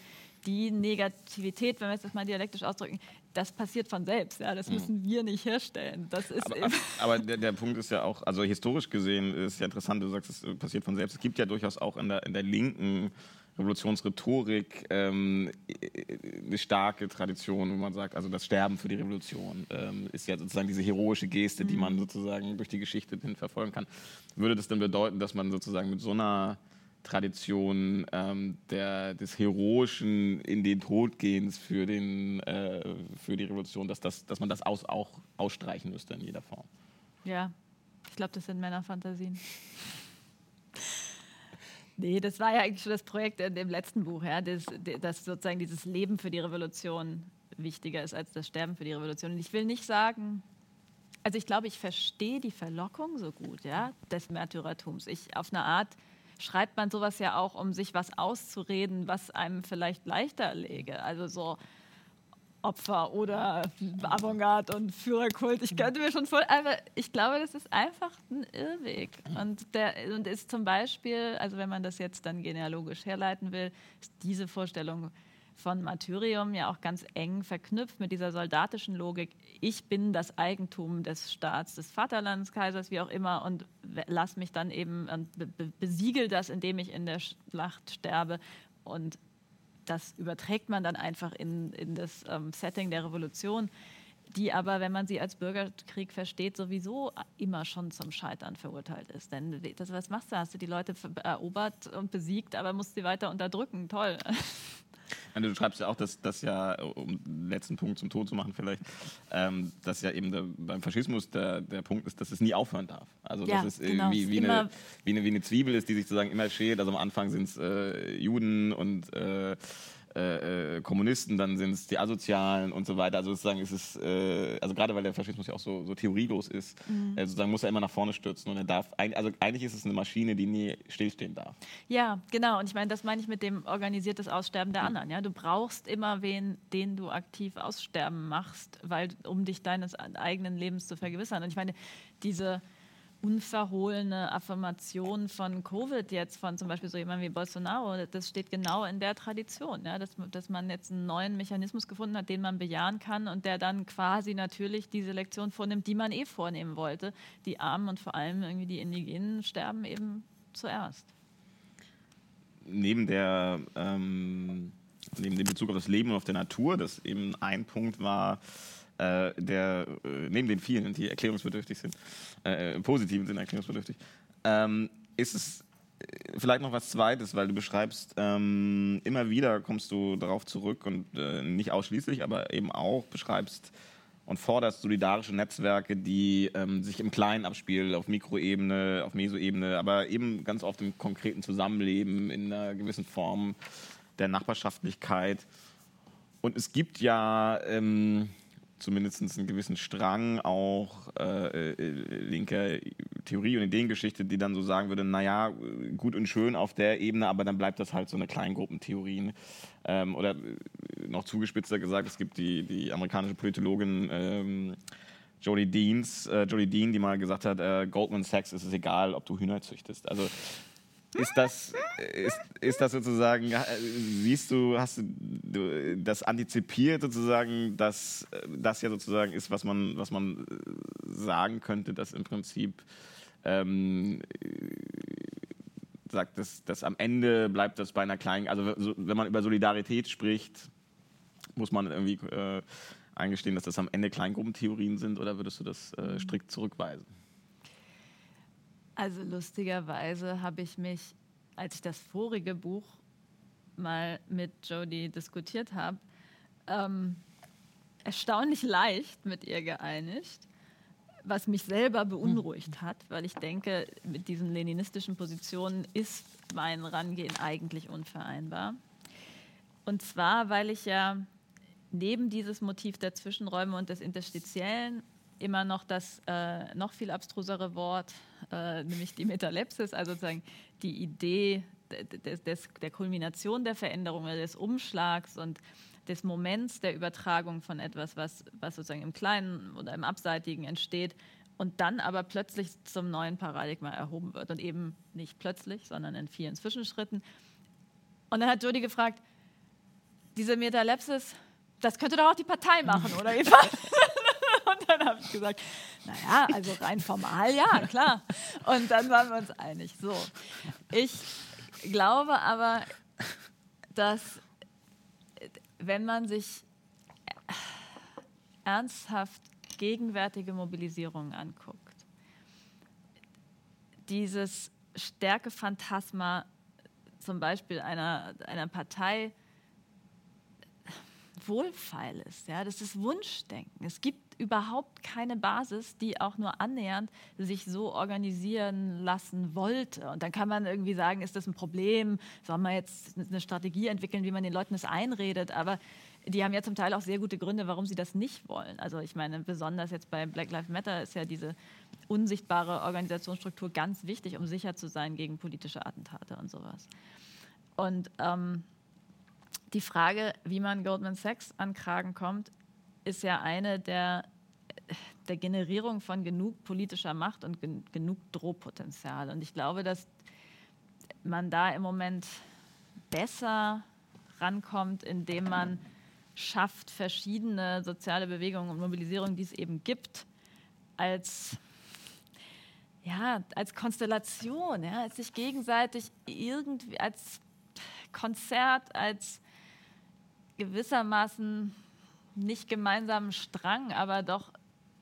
die Negativität, wenn wir es jetzt mal dialektisch ausdrücken, das passiert von selbst. Ja, das mhm. müssen wir nicht herstellen. Das ist aber, aber der, der, Punkt ist ja auch, also historisch gesehen ist ja interessant, du sagst, es passiert von selbst. Es gibt ja durchaus auch in der, in der linken Revolutionsrhetorik ähm, eine starke Tradition, wo man sagt, also das Sterben für die Revolution ähm, ist ja sozusagen diese heroische Geste, die man mhm. sozusagen durch die Geschichte hin verfolgen kann. Würde das denn bedeuten, dass man sozusagen mit so einer Tradition ähm, der, des heroischen in den Todgehens für, den, äh, für die Revolution, dass, das, dass man das aus, auch ausstreichen müsste in jeder Form? Ja, ich glaube, das sind Männerfantasien. Nee, das war ja eigentlich schon das Projekt in dem letzten Buch, ja, dass, dass sozusagen dieses Leben für die Revolution wichtiger ist als das Sterben für die Revolution. Und ich will nicht sagen, also ich glaube, ich verstehe die Verlockung so gut, ja, des Märtyrertums. Ich auf eine Art schreibt man sowas ja auch, um sich was auszureden, was einem vielleicht leichter läge. Also so Opfer oder Avantgarde und Führerkult. Ich könnte mir schon voll, aber ich glaube, das ist einfach ein Irrweg. Und, der, und ist zum Beispiel, also wenn man das jetzt dann genealogisch herleiten will, ist diese Vorstellung von Martyrium ja auch ganz eng verknüpft mit dieser soldatischen Logik. Ich bin das Eigentum des Staats, des Vaterlands, Kaisers, wie auch immer, und lass mich dann eben besiegel das, indem ich in der Schlacht sterbe. Und das überträgt man dann einfach in, in das ähm, Setting der Revolution, die aber, wenn man sie als Bürgerkrieg versteht, sowieso immer schon zum Scheitern verurteilt ist. Denn das, was machst du? Hast du die Leute erobert und besiegt, aber musst sie weiter unterdrücken? Toll. [LAUGHS] Du schreibst ja auch, dass das ja, um den letzten Punkt zum Tod zu machen vielleicht, ähm, dass ja eben der, beim Faschismus der, der Punkt ist, dass es nie aufhören darf. Also ja, dass es genau. irgendwie wie eine, wie, eine, wie eine Zwiebel ist, die sich sozusagen immer schält. Also am Anfang sind es äh, Juden und äh, äh, äh, Kommunisten, dann sind es die Asozialen und so weiter. Also sozusagen ist es, äh, also gerade weil der Faschismus ja auch so, so theorielos ist, mhm. äh, sozusagen muss er immer nach vorne stürzen und er darf, also eigentlich ist es eine Maschine, die nie stillstehen darf. Ja, genau. Und ich meine, das meine ich mit dem organisiertes Aussterben der mhm. anderen. Ja, du brauchst immer wen, den du aktiv aussterben machst, weil um dich deines eigenen Lebens zu vergewissern. Und ich meine, diese unverhohlene Affirmation von Covid jetzt, von zum Beispiel so jemandem wie Bolsonaro, das steht genau in der Tradition, ja, dass, dass man jetzt einen neuen Mechanismus gefunden hat, den man bejahen kann und der dann quasi natürlich diese Lektion vornimmt, die man eh vornehmen wollte. Die Armen und vor allem irgendwie die Indigenen sterben eben zuerst. Neben der ähm, neben dem Bezug auf das Leben und auf der Natur, das eben ein Punkt war, äh, der äh, neben den vielen, die erklärungsbedürftig sind, äh, im positiven Sinne erklärungsbedürftig, ähm, ist es äh, vielleicht noch was Zweites, weil du beschreibst, ähm, immer wieder kommst du darauf zurück und äh, nicht ausschließlich, aber eben auch beschreibst und forderst solidarische Netzwerke, die ähm, sich im Kleinen abspielen, auf Mikroebene, auf Mesoebene, aber eben ganz oft im konkreten Zusammenleben, in einer gewissen Form der Nachbarschaftlichkeit. Und es gibt ja ähm, zumindest einen gewissen Strang auch äh, äh, linker Theorie und Ideengeschichte, die dann so sagen würde, naja, gut und schön auf der Ebene, aber dann bleibt das halt so eine Kleingruppentheorie. Ähm, oder äh, noch zugespitzer gesagt, es gibt die, die amerikanische Politologin ähm, Jodie Deans, äh, Jodie Dean, die mal gesagt hat, äh, Goldman Sachs ist es egal, ob du Hühner züchtest. Also ist das, ist, ist das sozusagen, siehst du, hast du das antizipiert sozusagen, dass das ja sozusagen ist, was man, was man sagen könnte, dass im Prinzip ähm, sagt, dass, dass am Ende bleibt das bei einer kleinen, also wenn man über Solidarität spricht, muss man irgendwie äh, eingestehen, dass das am Ende Kleingruppentheorien sind oder würdest du das äh, strikt zurückweisen? Also lustigerweise habe ich mich, als ich das vorige Buch mal mit Jodie diskutiert habe, ähm, erstaunlich leicht mit ihr geeinigt, was mich selber beunruhigt hat, weil ich denke, mit diesen leninistischen Positionen ist mein Rangehen eigentlich unvereinbar. Und zwar, weil ich ja neben dieses Motiv der Zwischenräume und des Interstitiellen immer noch das äh, noch viel abstrusere Wort, äh, nämlich die Metalepsis, also sozusagen die Idee des, des, der Kulmination der Veränderung oder des Umschlags und des Moments der Übertragung von etwas, was, was sozusagen im Kleinen oder im Abseitigen entsteht und dann aber plötzlich zum neuen Paradigma erhoben wird und eben nicht plötzlich, sondern in vielen Zwischenschritten. Und dann hat Jody gefragt, diese Metalepsis, das könnte doch auch die Partei machen, oder [LAUGHS] Eva? Ich gesagt, naja, also rein formal ja, klar. Und dann waren wir uns einig. So, ich glaube aber, dass wenn man sich ernsthaft gegenwärtige Mobilisierungen anguckt, dieses Stärkephantasma zum Beispiel einer, einer Partei wohlfeil ist. Ja? Das ist Wunschdenken. Es gibt überhaupt keine Basis, die auch nur annähernd sich so organisieren lassen wollte. Und dann kann man irgendwie sagen, ist das ein Problem? Soll man jetzt eine Strategie entwickeln, wie man den Leuten das einredet? Aber die haben ja zum Teil auch sehr gute Gründe, warum sie das nicht wollen. Also ich meine, besonders jetzt bei Black Lives Matter ist ja diese unsichtbare Organisationsstruktur ganz wichtig, um sicher zu sein gegen politische Attentate und sowas. Und ähm, die Frage, wie man Goldman Sachs an Kragen kommt, ist ja eine der, der Generierung von genug politischer Macht und gen genug Drohpotenzial. Und ich glaube, dass man da im Moment besser rankommt, indem man schafft, verschiedene soziale Bewegungen und Mobilisierungen, die es eben gibt, als, ja, als Konstellation, ja, als sich gegenseitig irgendwie, als Konzert, als gewissermaßen nicht gemeinsamen Strang, aber doch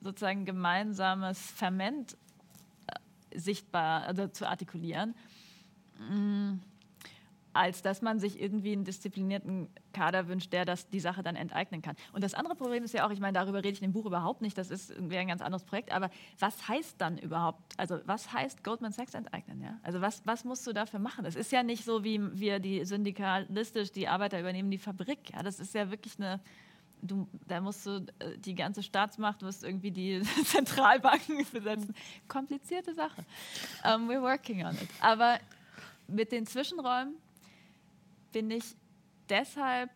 sozusagen gemeinsames Ferment äh, sichtbar also zu artikulieren, mm, als dass man sich irgendwie einen disziplinierten Kader wünscht, der das, die Sache dann enteignen kann. Und das andere Problem ist ja auch, ich meine, darüber rede ich in dem Buch überhaupt nicht, das ist irgendwie ein ganz anderes Projekt, aber was heißt dann überhaupt, also was heißt Goldman Sachs enteignen? Ja? Also was, was musst du dafür machen? Es ist ja nicht so, wie wir die syndikalistisch, die Arbeiter übernehmen die Fabrik. Ja? Das ist ja wirklich eine du, da musst du äh, die ganze Staatsmacht, musst irgendwie die [LAUGHS] Zentralbanken besetzen. Komplizierte Sache. Um, we're working on it. Aber mit den Zwischenräumen bin ich deshalb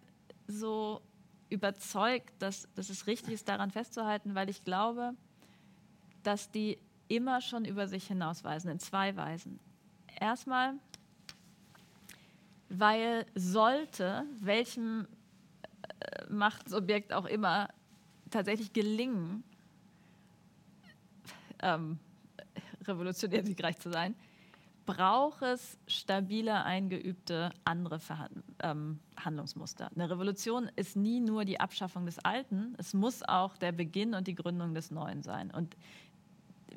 so überzeugt, dass, dass es richtig ist, daran festzuhalten, weil ich glaube, dass die immer schon über sich hinausweisen, in zwei Weisen. Erstmal, weil sollte welchem Machtsobjekt auch immer tatsächlich gelingen, ähm, revolutionär siegreich zu sein, braucht es stabile, eingeübte andere Verhand ähm, Handlungsmuster. Eine Revolution ist nie nur die Abschaffung des Alten, es muss auch der Beginn und die Gründung des Neuen sein. Und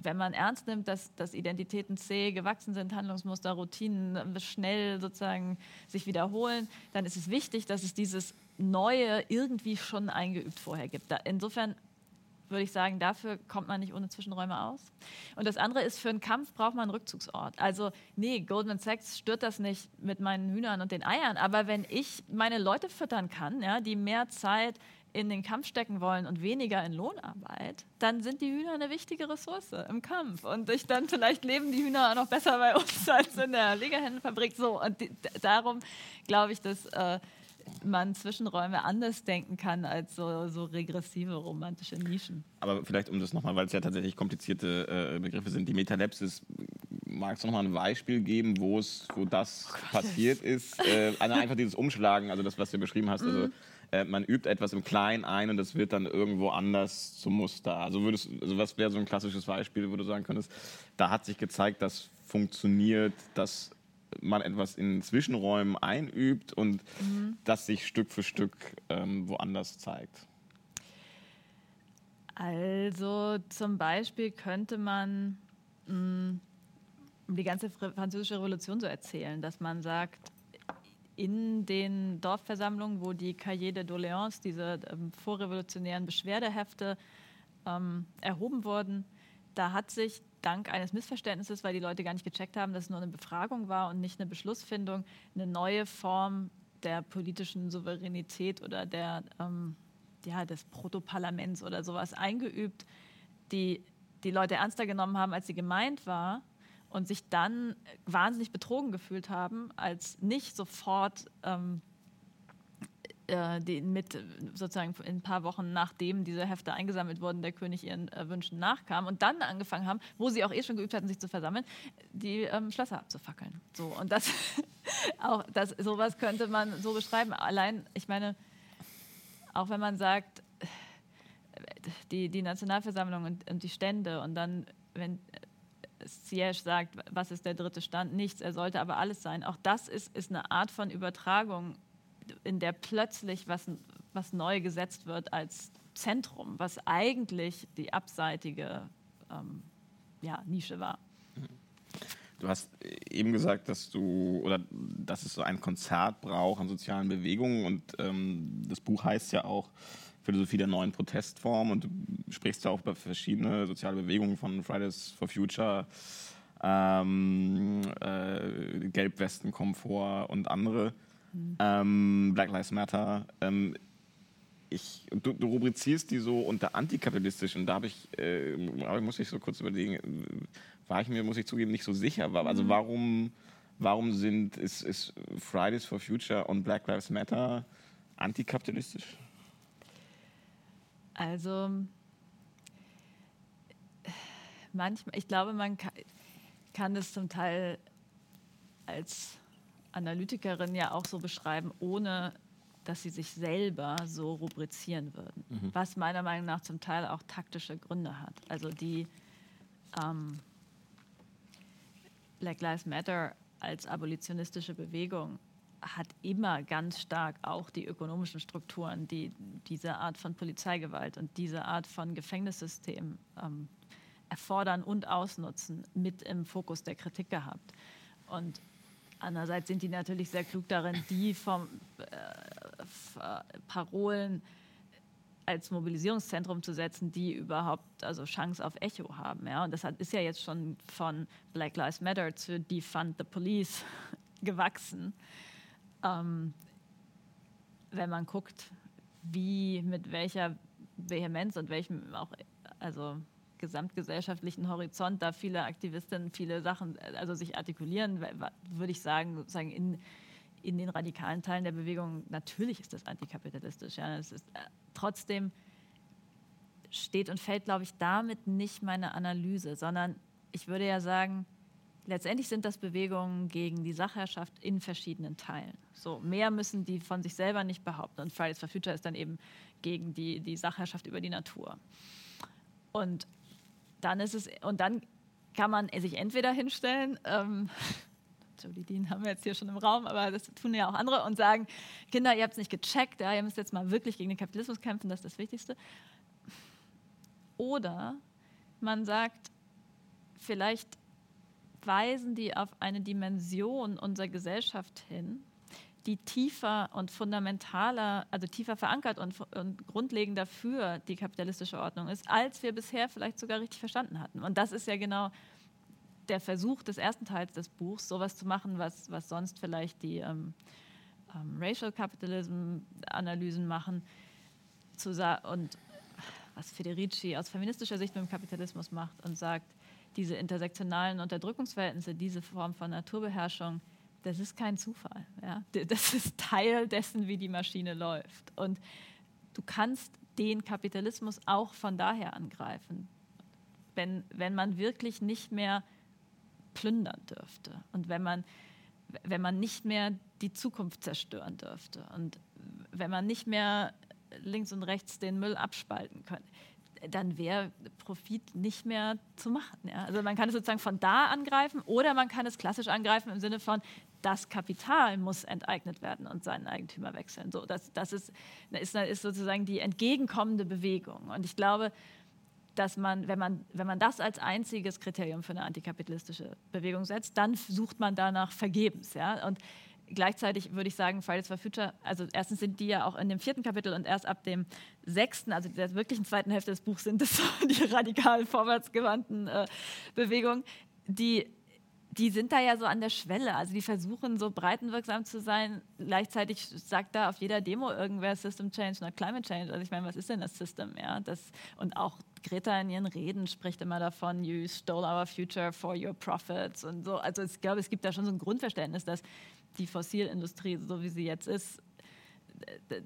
wenn man ernst nimmt, dass, dass Identitäten zäh gewachsen sind, Handlungsmuster, Routinen schnell sozusagen sich wiederholen, dann ist es wichtig, dass es dieses Neue irgendwie schon eingeübt vorher gibt. insofern würde ich sagen, dafür kommt man nicht ohne Zwischenräume aus. Und das andere ist, für einen Kampf braucht man einen Rückzugsort. Also, nee, Goldman Sachs stört das nicht mit meinen Hühnern und den Eiern, aber wenn ich meine Leute füttern kann, ja, die mehr Zeit in den Kampf stecken wollen und weniger in Lohnarbeit, dann sind die Hühner eine wichtige Ressource im Kampf. Und ich dann vielleicht leben die Hühner auch noch besser bei uns [LAUGHS] als in der Legehennenfabrik. So, und die, darum glaube ich, dass äh, man Zwischenräume anders denken kann als so, so regressive romantische Nischen. Aber vielleicht um das nochmal, weil es ja tatsächlich komplizierte äh, Begriffe sind, die Metalepsis, magst du nochmal ein Beispiel geben, wo es, wo das oh passiert ist? Äh, also einfach dieses Umschlagen, also das, was du beschrieben hast, also mhm. äh, man übt etwas im Kleinen ein und das wird dann irgendwo anders zum Muster. Also würdest, also was wäre so ein klassisches Beispiel, wo du sagen könntest, da hat sich gezeigt, das funktioniert, das man etwas in Zwischenräumen einübt und mhm. das sich Stück für Stück ähm, woanders zeigt? Also zum Beispiel könnte man mh, mm, die ganze französische Revolution so erzählen, dass man sagt, in den Dorfversammlungen, wo die Cahiers de Doléances, diese ähm, vorrevolutionären Beschwerdehefte, ähm, erhoben wurden, da hat sich dank eines Missverständnisses, weil die Leute gar nicht gecheckt haben, dass es nur eine Befragung war und nicht eine Beschlussfindung, eine neue Form der politischen Souveränität oder der, ähm, ja, des Protoparlaments oder sowas eingeübt, die die Leute ernster genommen haben, als sie gemeint war und sich dann wahnsinnig betrogen gefühlt haben, als nicht sofort ähm, äh, die mit sozusagen in ein paar Wochen nachdem diese Hefte eingesammelt wurden, der König ihren äh, Wünschen nachkam und dann angefangen haben, wo sie auch eh schon geübt hatten, sich zu versammeln, die ähm, Schlösser abzufackeln. So und das [LAUGHS] auch das sowas könnte man so beschreiben. Allein, ich meine, auch wenn man sagt, die, die Nationalversammlung und, und die Stände und dann, wenn Siege sagt, was ist der dritte Stand? Nichts, er sollte aber alles sein. Auch das ist, ist eine Art von Übertragung, in der plötzlich was, was neu gesetzt wird als Zentrum, was eigentlich die abseitige ähm, ja, Nische war. Du hast eben gesagt, dass du oder dass es so ein Konzert braucht an sozialen Bewegungen und ähm, das Buch heißt ja auch Philosophie der neuen Protestform und du sprichst ja auch über verschiedene soziale Bewegungen von Fridays for Future, ähm, äh, Gelbwesten vor und andere. Mhm. Ähm, Black Lives Matter. Ähm, ich, du, du, rubrizierst die so unter antikapitalistisch und da habe ich, äh, muss ich so kurz überlegen, war ich mir, muss ich zugeben, nicht so sicher. Also mhm. warum, warum sind, ist, ist Fridays for Future und Black Lives Matter antikapitalistisch? Also manchmal, ich glaube, man kann, kann das zum Teil als Analytikerin ja auch so beschreiben, ohne dass sie sich selber so rubrizieren würden. Mhm. Was meiner Meinung nach zum Teil auch taktische Gründe hat. Also die ähm, Black Lives Matter als abolitionistische Bewegung hat immer ganz stark auch die ökonomischen Strukturen, die diese Art von Polizeigewalt und diese Art von Gefängnissystem ähm, erfordern und ausnutzen, mit im Fokus der Kritik gehabt. Und andererseits sind die natürlich sehr klug darin, die vom äh, Parolen als Mobilisierungszentrum zu setzen, die überhaupt also Chance auf Echo haben. Ja? Und das hat, ist ja jetzt schon von Black Lives Matter zu Defund the Police [LAUGHS] gewachsen. Ähm, wenn man guckt, wie, mit welcher Vehemenz und welchem auch, also gesamtgesellschaftlichen Horizont da viele Aktivistinnen viele Sachen, also sich artikulieren, würde ich sagen, sozusagen in, in den radikalen Teilen der Bewegung, natürlich ist das antikapitalistisch. Ja. Es ist, äh, trotzdem steht und fällt, glaube ich, damit nicht meine Analyse, sondern ich würde ja sagen, letztendlich sind das Bewegungen gegen die Sachherrschaft in verschiedenen Teilen. So, mehr müssen die von sich selber nicht behaupten. Und Fridays for Future ist dann eben gegen die, die Sachherrschaft über die Natur. Und dann ist es, und dann kann man sich entweder hinstellen, ähm, [LAUGHS] Jodie Dean haben wir jetzt hier schon im Raum, aber das tun ja auch andere und sagen, Kinder, ihr habt es nicht gecheckt, ja, ihr müsst jetzt mal wirklich gegen den Kapitalismus kämpfen, das ist das Wichtigste. Oder man sagt, vielleicht weisen die auf eine Dimension unserer Gesellschaft hin, die tiefer und fundamentaler, also tiefer verankert und, und, grundlegender für die kapitalistische Ordnung ist, als wir bisher vielleicht sogar richtig verstanden hatten. Und das ist ja genau der Versuch des ersten Teils des Buchs, sowas zu machen, was, was sonst vielleicht die ähm, ähm, Racial Capitalism-Analysen machen zu und was Federici aus feministischer Sicht mit dem Kapitalismus macht und sagt, diese intersektionalen Unterdrückungsverhältnisse, diese Form von Naturbeherrschung, das ist kein Zufall. Ja? Das ist Teil dessen, wie die Maschine läuft. Und du kannst den Kapitalismus auch von daher angreifen, wenn, wenn man wirklich nicht mehr plündern dürfte und wenn man, wenn man nicht mehr die Zukunft zerstören dürfte und wenn man nicht mehr links und rechts den Müll abspalten könnte dann wäre Profit nicht mehr zu machen. Ja? Also man kann es sozusagen von da angreifen oder man kann es klassisch angreifen im Sinne von, das Kapital muss enteignet werden und seinen Eigentümer wechseln. So, das, das ist, ist, ist sozusagen die entgegenkommende Bewegung. Und ich glaube, dass man wenn, man, wenn man das als einziges Kriterium für eine antikapitalistische Bewegung setzt, dann sucht man danach vergebens. Ja? Und gleichzeitig würde ich sagen, Fridays for Future, also erstens sind die ja auch in dem vierten Kapitel und erst ab dem sechsten, also der wirklichen zweiten Hälfte des Buchs sind es [LAUGHS] die radikal vorwärtsgewandten äh, Bewegungen, die die sind da ja so an der Schwelle. Also die versuchen so breitenwirksam zu sein. Gleichzeitig sagt da auf jeder Demo irgendwer System Change, not Climate Change. Also ich meine, was ist denn das System? Ja, das, und auch Greta in ihren Reden spricht immer davon, you stole our future for your profits und so. Also ich glaube, es gibt da schon so ein Grundverständnis, dass die Fossilindustrie, so wie sie jetzt ist,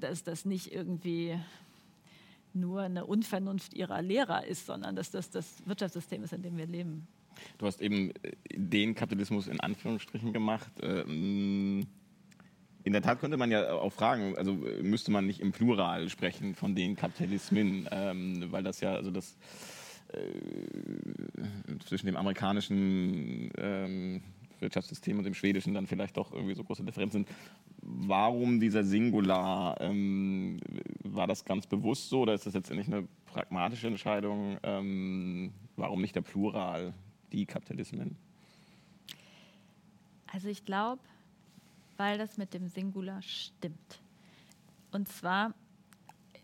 dass das nicht irgendwie nur eine Unvernunft ihrer Lehrer ist, sondern dass das das Wirtschaftssystem ist, in dem wir leben. Du hast eben äh, den Kapitalismus in Anführungsstrichen gemacht. Ähm, in der Tat könnte man ja auch fragen, also äh, müsste man nicht im Plural sprechen von den Kapitalismen, ähm, weil das ja, also das äh, zwischen dem amerikanischen ähm, Wirtschaftssystem und dem schwedischen dann vielleicht doch irgendwie so große Differenzen. Warum dieser Singular? Ähm, war das ganz bewusst so oder ist das letztendlich eine pragmatische Entscheidung? Warum nicht der Plural? Die Kapitalismen? Also ich glaube, weil das mit dem Singular stimmt. Und zwar,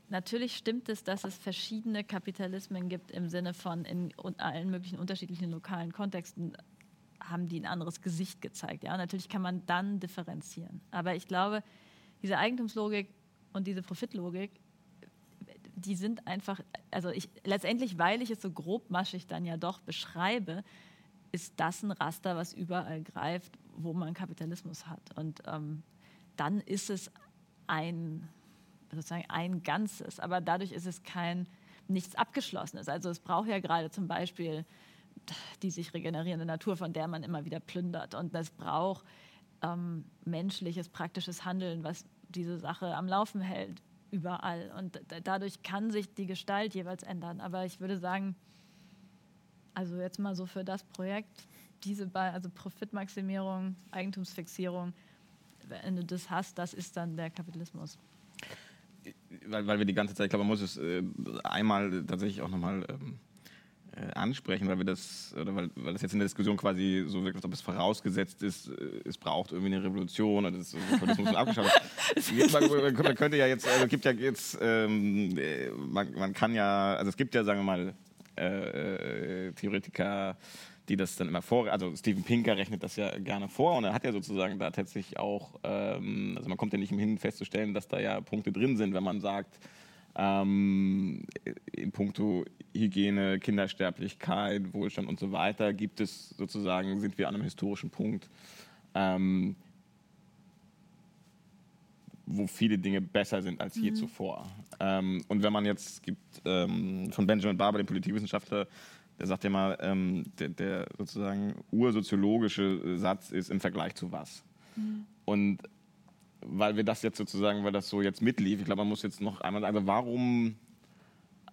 natürlich stimmt es, dass es verschiedene Kapitalismen gibt im Sinne von in allen möglichen unterschiedlichen lokalen Kontexten haben die ein anderes Gesicht gezeigt. Ja, natürlich kann man dann differenzieren. Aber ich glaube, diese Eigentumslogik und diese Profitlogik, die sind einfach, also ich, letztendlich, weil ich es so grobmaschig dann ja doch beschreibe, ist das ein Raster, was überall greift, wo man Kapitalismus hat. Und ähm, dann ist es ein, sozusagen ein Ganzes, aber dadurch ist es kein nichts Abgeschlossenes. Also es braucht ja gerade zum Beispiel die sich regenerierende Natur, von der man immer wieder plündert. Und es braucht ähm, menschliches, praktisches Handeln, was diese Sache am Laufen hält, überall. Und dadurch kann sich die Gestalt jeweils ändern. Aber ich würde sagen, also jetzt mal so für das Projekt, diese beiden, also Profitmaximierung, Eigentumsfixierung, wenn du das hast, das ist dann der Kapitalismus. Weil, weil wir die ganze Zeit, ich glaube, man muss es äh, einmal tatsächlich auch nochmal ähm, äh, ansprechen, weil wir das, oder weil, weil das jetzt in der Diskussion quasi so wirkt, als ob es vorausgesetzt ist, äh, es braucht irgendwie eine Revolution oder das, [LAUGHS] das muss man abgeschafft man, man könnte ja jetzt, also es gibt ja jetzt, ähm, äh, man, man kann ja, also es gibt ja, sagen wir mal, äh, äh, Theoretiker, die das dann immer vor, also Steven Pinker rechnet das ja gerne vor und er hat ja sozusagen da tatsächlich auch, ähm, also man kommt ja nicht umhin festzustellen, dass da ja Punkte drin sind, wenn man sagt, ähm, in puncto Hygiene, Kindersterblichkeit, Wohlstand und so weiter, gibt es sozusagen, sind wir an einem historischen Punkt, ähm, wo viele Dinge besser sind als je mhm. zuvor. Ähm, und wenn man jetzt gibt ähm, von Benjamin Barber, dem Politikwissenschaftler, der sagt ja mal, ähm, der, der, sozusagen ursoziologische Satz ist im Vergleich zu was. Mhm. Und weil wir das jetzt sozusagen, weil das so jetzt mitlief, ich glaube, man muss jetzt noch einmal sagen, also warum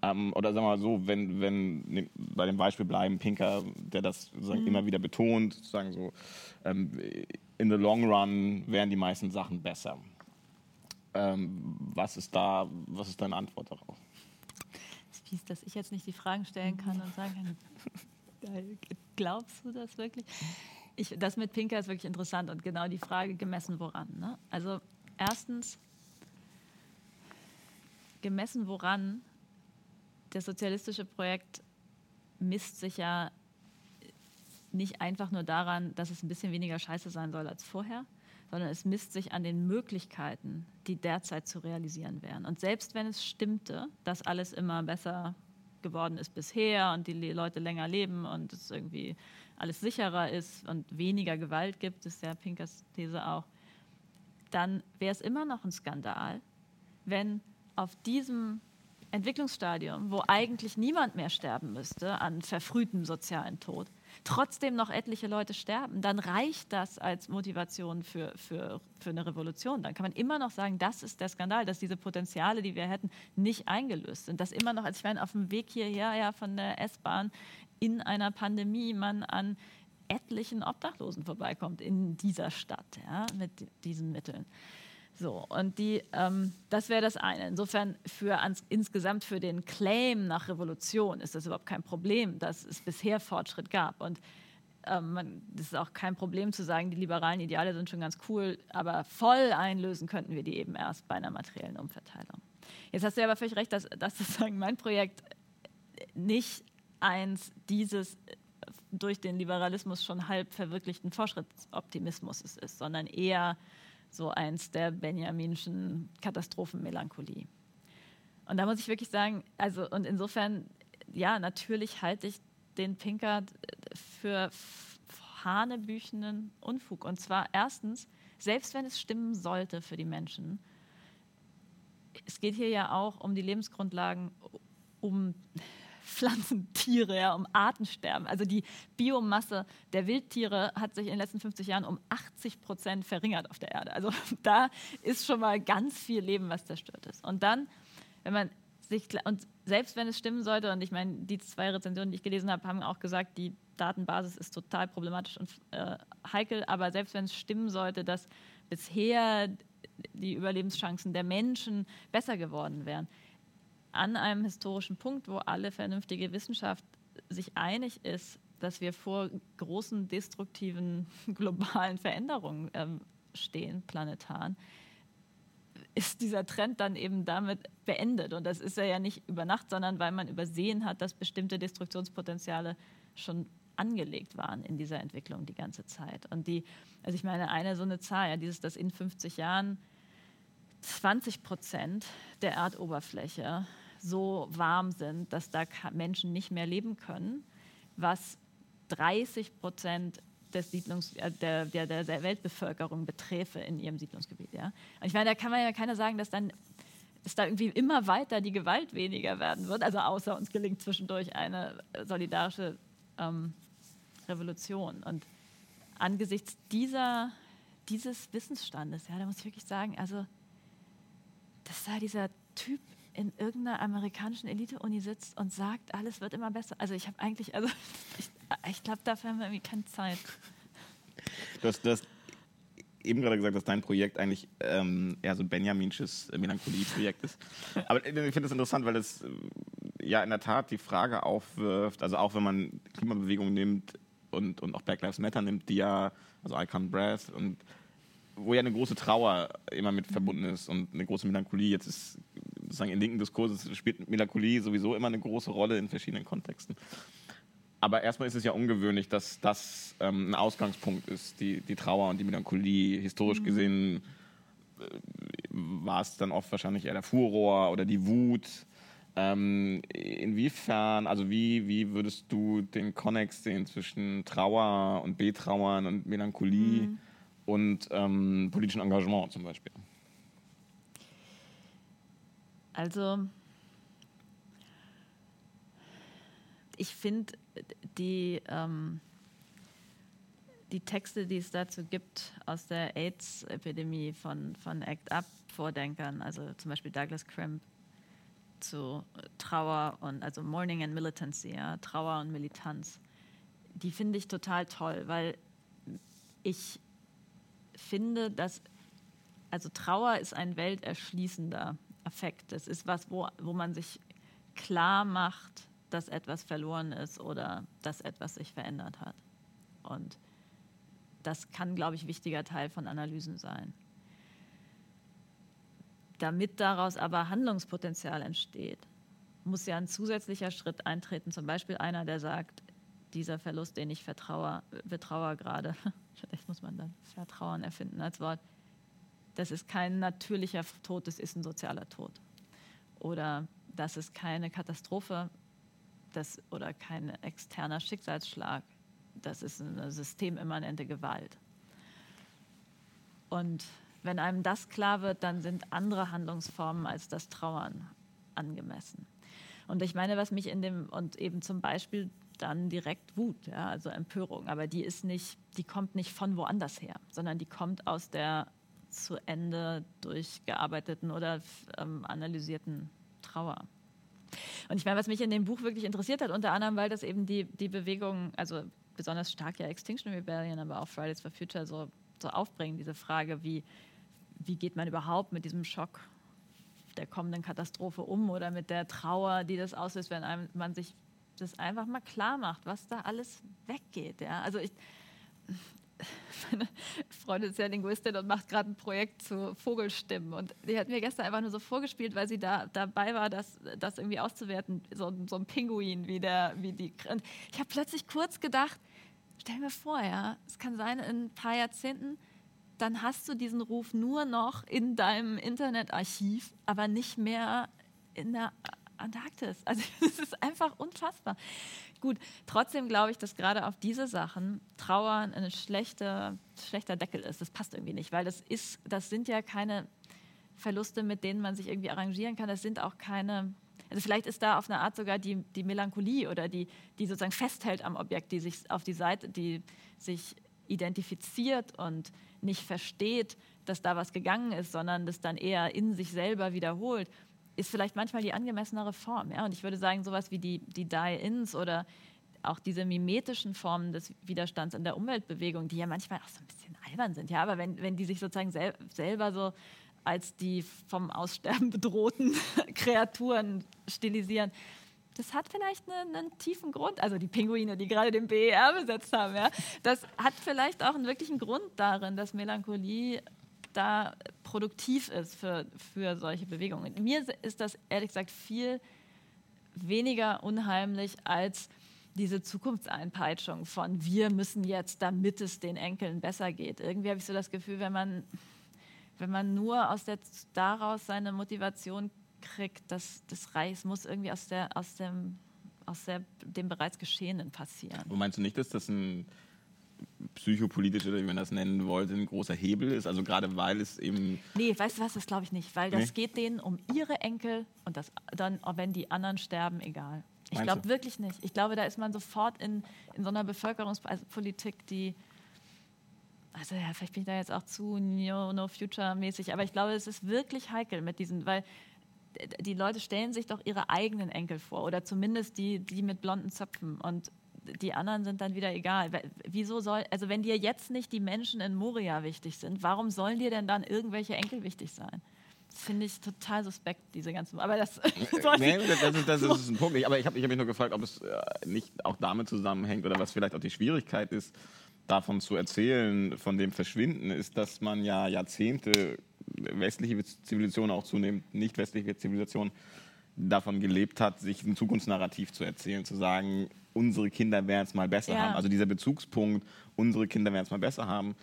ähm, oder sagen wir mal so, wenn, wenn ne, bei dem Beispiel bleiben, Pinker, der das sozusagen mhm. immer wieder betont, sozusagen so, ähm, in the long run wären die meisten Sachen besser. Ähm, was ist da, was ist deine Antwort darauf? Es ist fies, dass ich jetzt nicht die Fragen stellen kann und sagen kann, [LAUGHS] glaubst du das wirklich? Ich, das mit Pinker ist wirklich interessant und genau die Frage gemessen woran. Ne? Also erstens, gemessen woran, das sozialistische Projekt misst sich ja nicht einfach nur daran, dass es ein bisschen weniger scheiße sein soll als vorher, sondern es misst sich an den Möglichkeiten, die derzeit zu realisieren wären. Und selbst wenn es stimmte, dass alles immer besser geworden ist bisher und die Leute länger leben und es irgendwie alles sicherer ist und weniger Gewalt gibt, ist ja Pinkers These auch, dann wäre es immer noch ein Skandal, wenn auf diesem Entwicklungsstadium, wo eigentlich niemand mehr sterben müsste an verfrühtem sozialen Tod, trotzdem noch etliche Leute sterben, dann reicht das als Motivation für, für, für eine Revolution. Dann kann man immer noch sagen, das ist der Skandal, dass diese Potenziale, die wir hätten, nicht eingelöst sind. Dass immer noch, als ich meine, auf dem Weg hierher ja, von der S-Bahn in einer Pandemie man an etlichen Obdachlosen vorbeikommt in dieser Stadt ja, mit diesen Mitteln. So, und die, ähm, das wäre das eine. Insofern für ans, insgesamt für den Claim nach Revolution ist das überhaupt kein Problem, dass es bisher Fortschritt gab. Und ähm, das ist auch kein Problem zu sagen, die liberalen Ideale sind schon ganz cool, aber voll einlösen könnten wir die eben erst bei einer materiellen Umverteilung. Jetzt hast du aber völlig recht, dass, dass sozusagen mein Projekt nicht eins dieses durch den Liberalismus schon halb verwirklichten Fortschrittsoptimismus ist, sondern eher so eins der benjaminschen Katastrophenmelancholie. Und da muss ich wirklich sagen, also und insofern, ja, natürlich halte ich den Pinkert für hanebüchenden Unfug. Und zwar erstens, selbst wenn es stimmen sollte für die Menschen, es geht hier ja auch um die Lebensgrundlagen, um Pflanzen, Tiere, ja, um Artensterben. Also die Biomasse der Wildtiere hat sich in den letzten 50 Jahren um 80 Prozent verringert auf der Erde. Also [LAUGHS] da ist schon mal ganz viel Leben, was zerstört ist. Und dann, wenn man sich, und selbst wenn es stimmen sollte, und ich meine, die zwei Rezensionen, die ich gelesen habe, haben auch gesagt, die Datenbasis ist total problematisch und äh, heikel, aber selbst wenn es stimmen sollte, dass bisher die Überlebenschancen der Menschen besser geworden wären, an einem historischen Punkt, wo alle vernünftige Wissenschaft sich einig ist, dass wir vor großen destruktiven [LAUGHS] globalen Veränderungen ähm, stehen, planetar, ist dieser Trend dann eben damit beendet. Und das ist er ja nicht über Nacht, sondern weil man übersehen hat, dass bestimmte Destruktionspotenziale schon angelegt waren in dieser Entwicklung die ganze Zeit. Und die, also ich meine, eine so eine Zahl, ja, dieses, dass in 50 Jahren 20 Prozent der Erdoberfläche so warm sind, dass da Menschen nicht mehr leben können, was 30 Prozent des Siedlungs, äh, der, der, der Weltbevölkerung beträfe in ihrem Siedlungsgebiet. Ja? Und ich meine, da kann man ja keiner sagen, dass dann dass da irgendwie immer weiter die Gewalt weniger werden wird, also außer uns gelingt zwischendurch eine solidarische ähm, Revolution. Und angesichts dieser, dieses Wissensstandes, ja, da muss ich wirklich sagen, also dass da dieser Typ in irgendeiner amerikanischen Elite-Uni sitzt und sagt, alles wird immer besser. Also ich habe eigentlich, also [LAUGHS] ich, ich glaube, dafür haben wir irgendwie keine Zeit. Du hast, du hast eben gerade gesagt, dass dein Projekt eigentlich ähm, eher so ein Benjaminsches Melancholie-Projekt ist. Aber ich finde es interessant, weil es äh, ja in der Tat die Frage aufwirft, also auch wenn man Klimabewegung nimmt und, und auch Black Lives Matter nimmt, die ja, also I Can't Breath und wo ja eine große Trauer immer mit verbunden ist und eine große Melancholie. Jetzt ist sozusagen in linken Diskursen spielt Melancholie sowieso immer eine große Rolle in verschiedenen Kontexten. Aber erstmal ist es ja ungewöhnlich, dass das ähm, ein Ausgangspunkt ist, die, die Trauer und die Melancholie. Historisch mhm. gesehen äh, war es dann oft wahrscheinlich eher der Furor oder die Wut. Ähm, inwiefern, also wie, wie würdest du den Konnex sehen zwischen Trauer und Betrauern und Melancholie mhm. und ähm, politischem Engagement zum Beispiel? Also ich finde die, ähm, die Texte, die es dazu gibt aus der AIDS-Epidemie von, von ACT UP-Vordenkern, also zum Beispiel Douglas Crimp zu Trauer und also Mourning and Militancy, ja, Trauer und Militanz, die finde ich total toll, weil ich finde, dass also Trauer ist ein welterschließender Affekt. Es ist was, wo, wo man sich klar macht, dass etwas verloren ist oder dass etwas sich verändert hat. Und das kann, glaube ich, wichtiger Teil von Analysen sein. Damit daraus aber Handlungspotenzial entsteht, muss ja ein zusätzlicher Schritt eintreten. Zum Beispiel einer, der sagt, dieser Verlust, den ich vertraue, betraue gerade, [LAUGHS] vielleicht muss man dann Vertrauen erfinden als Wort, das ist kein natürlicher Tod, das ist ein sozialer Tod. Oder das ist keine Katastrophe das, oder kein externer Schicksalsschlag, das ist eine systemimmanente Gewalt. Und wenn einem das klar wird, dann sind andere Handlungsformen als das Trauern angemessen. Und ich meine, was mich in dem, und eben zum Beispiel dann direkt Wut, ja, also Empörung, aber die ist nicht, die kommt nicht von woanders her, sondern die kommt aus der zu Ende durchgearbeiteten oder ähm, analysierten Trauer. Und ich meine, was mich in dem Buch wirklich interessiert hat, unter anderem, weil das eben die, die Bewegung, also besonders stark ja Extinction Rebellion, aber auch Fridays for Future so, so aufbringen, diese Frage, wie, wie geht man überhaupt mit diesem Schock der kommenden Katastrophe um oder mit der Trauer, die das auslöst, wenn einem, man sich das einfach mal klar macht, was da alles weggeht. Ja? Also ich, meine Freundin ist ja Linguistin und macht gerade ein Projekt zu Vogelstimmen. Und die hat mir gestern einfach nur so vorgespielt, weil sie da dabei war, das, das irgendwie auszuwerten. So, so ein Pinguin, wie, der, wie die. Und ich habe plötzlich kurz gedacht, stell mir vor, ja, es kann sein, in ein paar Jahrzehnten, dann hast du diesen Ruf nur noch in deinem Internetarchiv, aber nicht mehr in der Antarktis. Also [LAUGHS] es ist einfach unfassbar. Gut, trotzdem glaube ich, dass gerade auf diese Sachen Trauern ein schlechter, schlechter Deckel ist. Das passt irgendwie nicht, weil das ist, das sind ja keine Verluste, mit denen man sich irgendwie arrangieren kann. Das sind auch keine, also vielleicht ist da auf eine Art sogar die, die Melancholie oder die, die sozusagen festhält am Objekt, die sich auf die Seite, die sich identifiziert und nicht versteht, dass da was gegangen ist, sondern das dann eher in sich selber wiederholt ist vielleicht manchmal die angemessenere Form. Ja? Und ich würde sagen, sowas wie die, die Die-Ins oder auch diese mimetischen Formen des Widerstands in der Umweltbewegung, die ja manchmal auch so ein bisschen albern sind. Ja? Aber wenn, wenn die sich sozusagen sel selber so als die vom Aussterben [LAUGHS] bedrohten Kreaturen stilisieren, das hat vielleicht einen, einen, tiefen Grund. Also die Pinguine, die gerade den BER besetzt haben, ja, das hat vielleicht auch einen wirklichen Grund darin, dass Melancholie da produktiv ist für, für solche Bewegungen. Mir ist das ehrlich gesagt viel weniger unheimlich als diese Zukunftseinpeitschung von wir müssen jetzt, damit es den Enkeln besser geht. Irgendwie habe ich so das Gefühl, wenn man, wenn man nur aus der, daraus seine Motivation kriegt, dass das Reich muss irgendwie aus, der, aus, dem, aus der, dem bereits Geschehenen passieren. Und meinst du nicht, dass das ein psychopolitisch oder wie man das nennen wollte, ein großer Hebel ist. Also gerade weil es eben. Nee, weißt du was, das glaube ich nicht, weil das nee? geht denen um ihre Enkel und das dann, wenn die anderen sterben, egal. Ich glaube wirklich nicht. Ich glaube, da ist man sofort in, in so einer Bevölkerungspolitik, die. Also ja, vielleicht bin ich da jetzt auch zu No, no Future mäßig, aber ich glaube, es ist wirklich heikel mit diesen, weil die Leute stellen sich doch ihre eigenen Enkel vor oder zumindest die, die mit blonden Zöpfen und die anderen sind dann wieder egal. Wieso soll, also wenn dir jetzt nicht die Menschen in Moria wichtig sind, warum sollen dir denn dann irgendwelche Enkel wichtig sein? Das finde ich total suspekt, diese ganzen. Aber das, [LAUGHS] nee, das, ist, das [LAUGHS] ist ein Punkt. Aber ich habe hab mich nur gefragt, ob es äh, nicht auch damit zusammenhängt oder was vielleicht auch die Schwierigkeit ist, davon zu erzählen, von dem Verschwinden, ist, dass man ja Jahrzehnte westliche Zivilisation, auch zunehmend nicht westliche Zivilisation, davon gelebt hat, sich ein Zukunftsnarrativ zu erzählen, zu sagen, unsere Kinder werden es mal besser ja. haben. Also dieser Bezugspunkt, unsere Kinder werden es mal besser haben,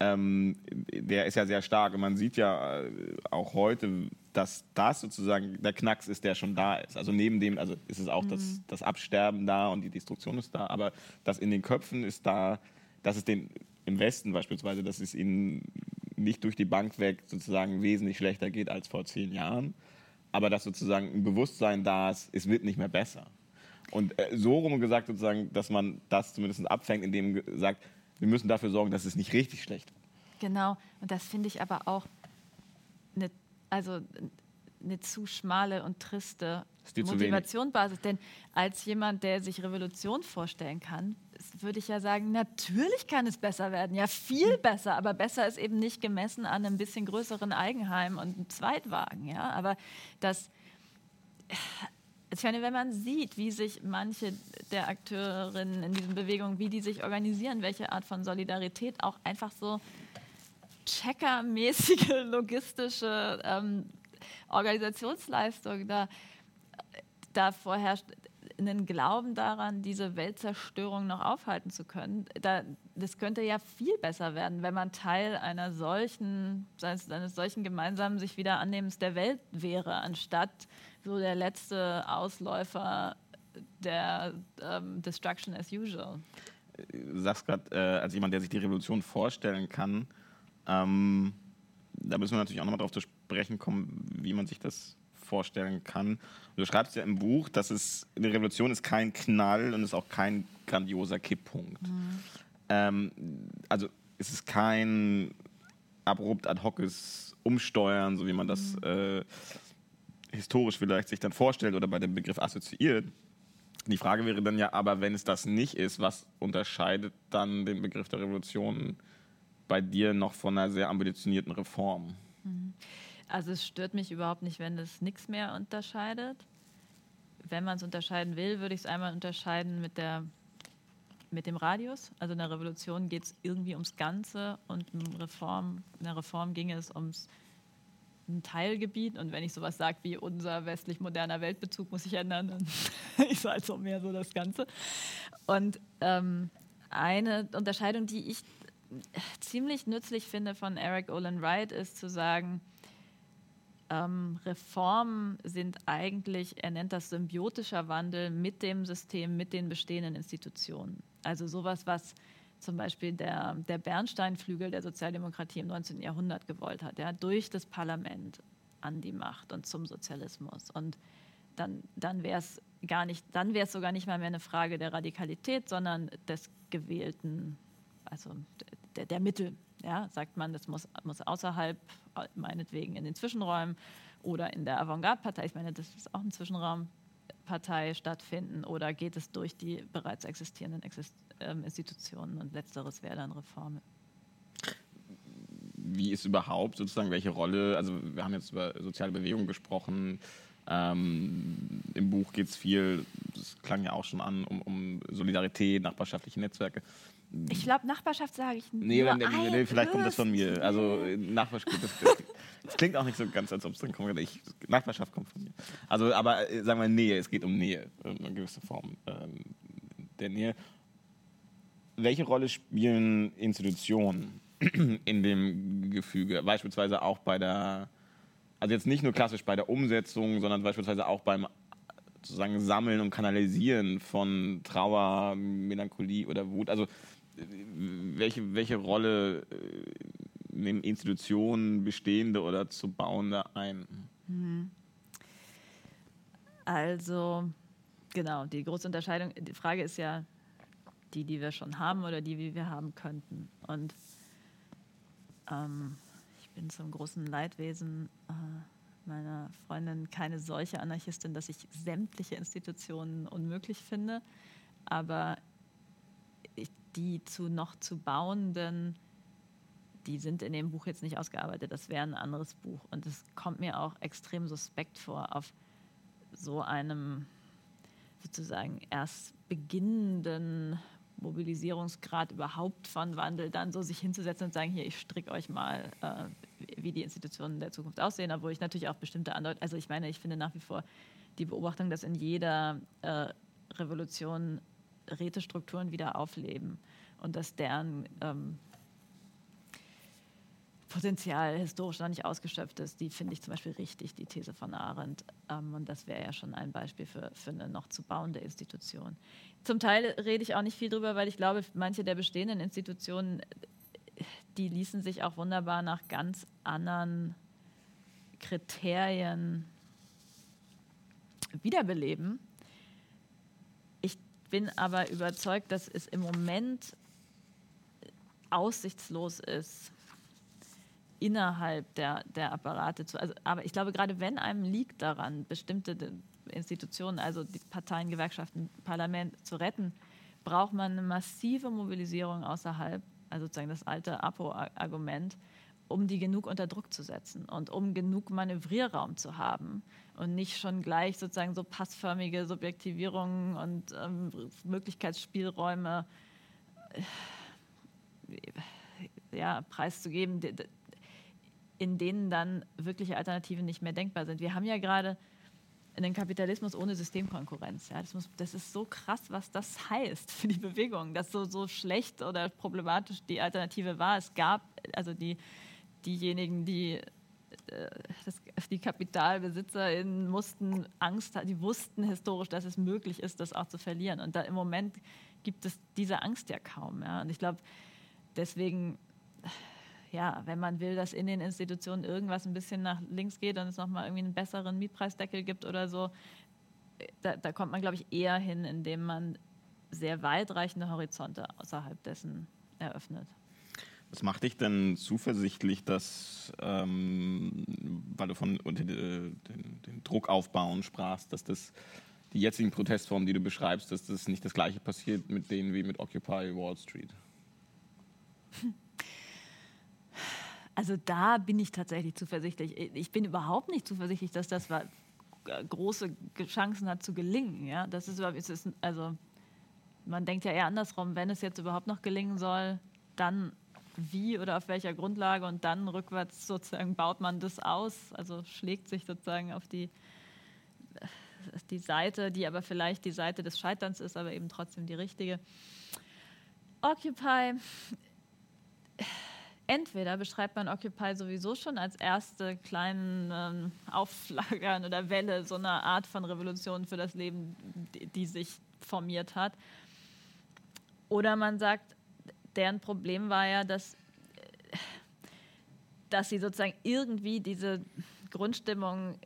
ähm, der ist ja sehr stark. Und man sieht ja äh, auch heute, dass das sozusagen der Knacks ist, der schon da ist. Also neben dem, also ist es auch mhm. das, das Absterben da und die Destruktion ist da, aber das in den Köpfen ist da, dass es den im Westen beispielsweise, dass es ihnen nicht durch die Bank weg sozusagen wesentlich schlechter geht als vor zehn Jahren, aber dass sozusagen ein Bewusstsein da ist, es wird nicht mehr besser. Und äh, so rum gesagt sozusagen, dass man das zumindest abfängt, indem sagt, wir müssen dafür sorgen, dass es nicht richtig schlecht wird. Genau, und das finde ich aber auch eine, also eine zu schmale und triste Motivationsbasis. Denn als jemand, der sich Revolution vorstellen kann, würde ich ja sagen, natürlich kann es besser werden. Ja, viel hm. besser. Aber besser ist eben nicht gemessen an einem bisschen größeren Eigenheim und einem Zweitwagen. Ja, aber das ich meine, wenn man sieht, wie sich manche der Akteurinnen in diesen Bewegungen, wie die sich organisieren, welche Art von Solidarität auch einfach so checkermäßige [LAUGHS] logistische ähm, Organisationsleistung da, da vorherrscht, einen Glauben daran, diese Weltzerstörung noch aufhalten zu können. Da, das könnte ja viel besser werden, wenn man Teil einer solchen, eines, solchen gemeinsamen sich wieder annehmens der Welt wäre, anstatt so der letzte Ausläufer der ähm, Destruction as usual. Du sagst gerade, äh, als jemand, der sich die Revolution vorstellen kann, ähm, da müssen wir natürlich auch nochmal darauf zu sprechen kommen, wie man sich das vorstellen kann. Du schreibst ja im Buch, dass es eine Revolution ist kein Knall und ist auch kein grandioser Kipppunkt. Mhm. Ähm, also es ist kein abrupt ad hoces Umsteuern, so wie man das mhm. äh, historisch vielleicht sich dann vorstellt oder bei dem Begriff assoziiert. Die Frage wäre dann ja, aber wenn es das nicht ist, was unterscheidet dann den Begriff der Revolution bei dir noch von einer sehr ambitionierten Reform? Mhm. Also es stört mich überhaupt nicht, wenn es nichts mehr unterscheidet. wenn man es unterscheiden will, würde ich es einmal unterscheiden mit, der, mit dem Radius. Also in der Revolution geht es irgendwie ums Ganze und in, Reform, in der Reform ging es ums ein Teilgebiet. Und wenn ich sowas sage wie unser westlich moderner Weltbezug muss sich ändern, dann [LAUGHS] ist also mehr so das Ganze. Und ähm, eine Unterscheidung, die ich ziemlich nützlich finde von Eric Olin Wright, ist zu sagen, ähm, Reformen sind eigentlich, er nennt das symbiotischer Wandel mit dem System, mit den bestehenden Institutionen. Also sowas, was zum Beispiel der, der Bernstein-Flügel der Sozialdemokratie im 19. Jahrhundert gewollt hat, ja, durch das Parlament an die Macht und zum Sozialismus. Und dann, dann wäre es gar nicht, dann wäre es sogar nicht mal mehr eine Frage der Radikalität, sondern des gewählten, also der, der Mittel. Ja, sagt man, das muss, muss außerhalb, meinetwegen in den Zwischenräumen oder in der Avantgarde-Partei, ich meine, das ist auch ein Zwischenraumpartei stattfinden oder geht es durch die bereits existierenden Exist ähm, Institutionen und letzteres wäre dann Reformen. Wie ist überhaupt sozusagen welche Rolle, also wir haben jetzt über soziale Bewegungen gesprochen, ähm, Im Buch geht es viel, das klang ja auch schon an, um, um Solidarität, nachbarschaftliche Netzwerke. Ich glaube, Nachbarschaft sage ich nicht. Nee, nee, nee, nee, vielleicht kommt das von mir. Also Nachbarschaft, das, das, klingt auch nicht so ganz, als ob es dann kommt. Ich, Nachbarschaft kommt von mir. Also, aber äh, sagen wir Nähe, es geht um Nähe, eine gewisse Form ähm, der Nähe. Welche Rolle spielen Institutionen [CLEARS THROAT] in dem Gefüge? Beispielsweise auch bei der also jetzt nicht nur klassisch bei der Umsetzung, sondern beispielsweise auch beim sozusagen Sammeln und Kanalisieren von Trauer, Melancholie oder Wut. Also welche, welche Rolle äh, nehmen Institutionen, bestehende oder zu bauende ein? Mhm. Also genau, die große Unterscheidung, die Frage ist ja die, die wir schon haben oder die, wie wir haben könnten. Und ähm, bin zum großen Leidwesen äh, meiner Freundin keine solche Anarchistin, dass ich sämtliche Institutionen unmöglich finde. Aber ich, die zu noch zu bauenden, die sind in dem Buch jetzt nicht ausgearbeitet. Das wäre ein anderes Buch. Und es kommt mir auch extrem suspekt vor, auf so einem sozusagen erst beginnenden Mobilisierungsgrad überhaupt von Wandel dann so sich hinzusetzen und sagen, hier, ich stricke euch mal, äh, wie die Institutionen der Zukunft aussehen, obwohl ich natürlich auch bestimmte Andeutungen, also ich meine, ich finde nach wie vor die Beobachtung, dass in jeder äh, Revolution Rätestrukturen wieder aufleben und dass deren ähm, Potenzial historisch noch nicht ausgeschöpft ist, die finde ich zum Beispiel richtig, die These von Arendt. Ähm, und das wäre ja schon ein Beispiel für, für eine noch zu bauende Institution. Zum Teil rede ich auch nicht viel drüber, weil ich glaube, manche der bestehenden Institutionen, die ließen sich auch wunderbar nach ganz anderen Kriterien wiederbeleben. Bin aber überzeugt, dass es im Moment aussichtslos ist, innerhalb der, der Apparate zu. Also, aber ich glaube, gerade wenn einem liegt daran, bestimmte Institutionen, also die Parteien, Gewerkschaften, Parlament zu retten, braucht man eine massive Mobilisierung außerhalb, also sozusagen das alte APO-Argument, um die genug unter Druck zu setzen und um genug Manövrierraum zu haben und nicht schon gleich sozusagen so passförmige Subjektivierungen und ähm, Möglichkeitsspielräume äh, ja, preiszugeben, in denen dann wirkliche Alternativen nicht mehr denkbar sind. Wir haben ja gerade einen Kapitalismus ohne Systemkonkurrenz. Ja, das, muss, das, ist so krass, was das heißt für die Bewegung, dass so, so schlecht oder problematisch die Alternative war. Es gab also die, diejenigen, die das, die KapitalbesitzerInnen mussten Angst, die wussten historisch, dass es möglich ist, das auch zu verlieren. Und da im Moment gibt es diese Angst ja kaum. Ja. Und ich glaube, deswegen ja, wenn man will, dass in den Institutionen irgendwas ein bisschen nach links geht und es nochmal irgendwie einen besseren Mietpreisdeckel gibt oder so, da, da kommt man, glaube ich, eher hin, indem man sehr weitreichende Horizonte außerhalb dessen eröffnet. Was macht dich denn zuversichtlich, dass, ähm, weil du von unter den, den Druck aufbauen sprachst, dass das die jetzigen Protestformen, die du beschreibst, dass das nicht das gleiche passiert mit denen wie mit Occupy Wall Street? Also da bin ich tatsächlich zuversichtlich. Ich bin überhaupt nicht zuversichtlich, dass das große Chancen hat zu gelingen. Ja? Das ist, also man denkt ja eher andersrum, wenn es jetzt überhaupt noch gelingen soll, dann wie oder auf welcher Grundlage und dann rückwärts sozusagen baut man das aus, also schlägt sich sozusagen auf die, die Seite, die aber vielleicht die Seite des Scheiterns ist, aber eben trotzdem die richtige. Occupy, entweder beschreibt man Occupy sowieso schon als erste kleine ähm, Aufflagern oder Welle so einer Art von Revolution für das Leben, die, die sich formiert hat. Oder man sagt, deren Problem war ja, dass, dass sie sozusagen irgendwie diese Grundstimmung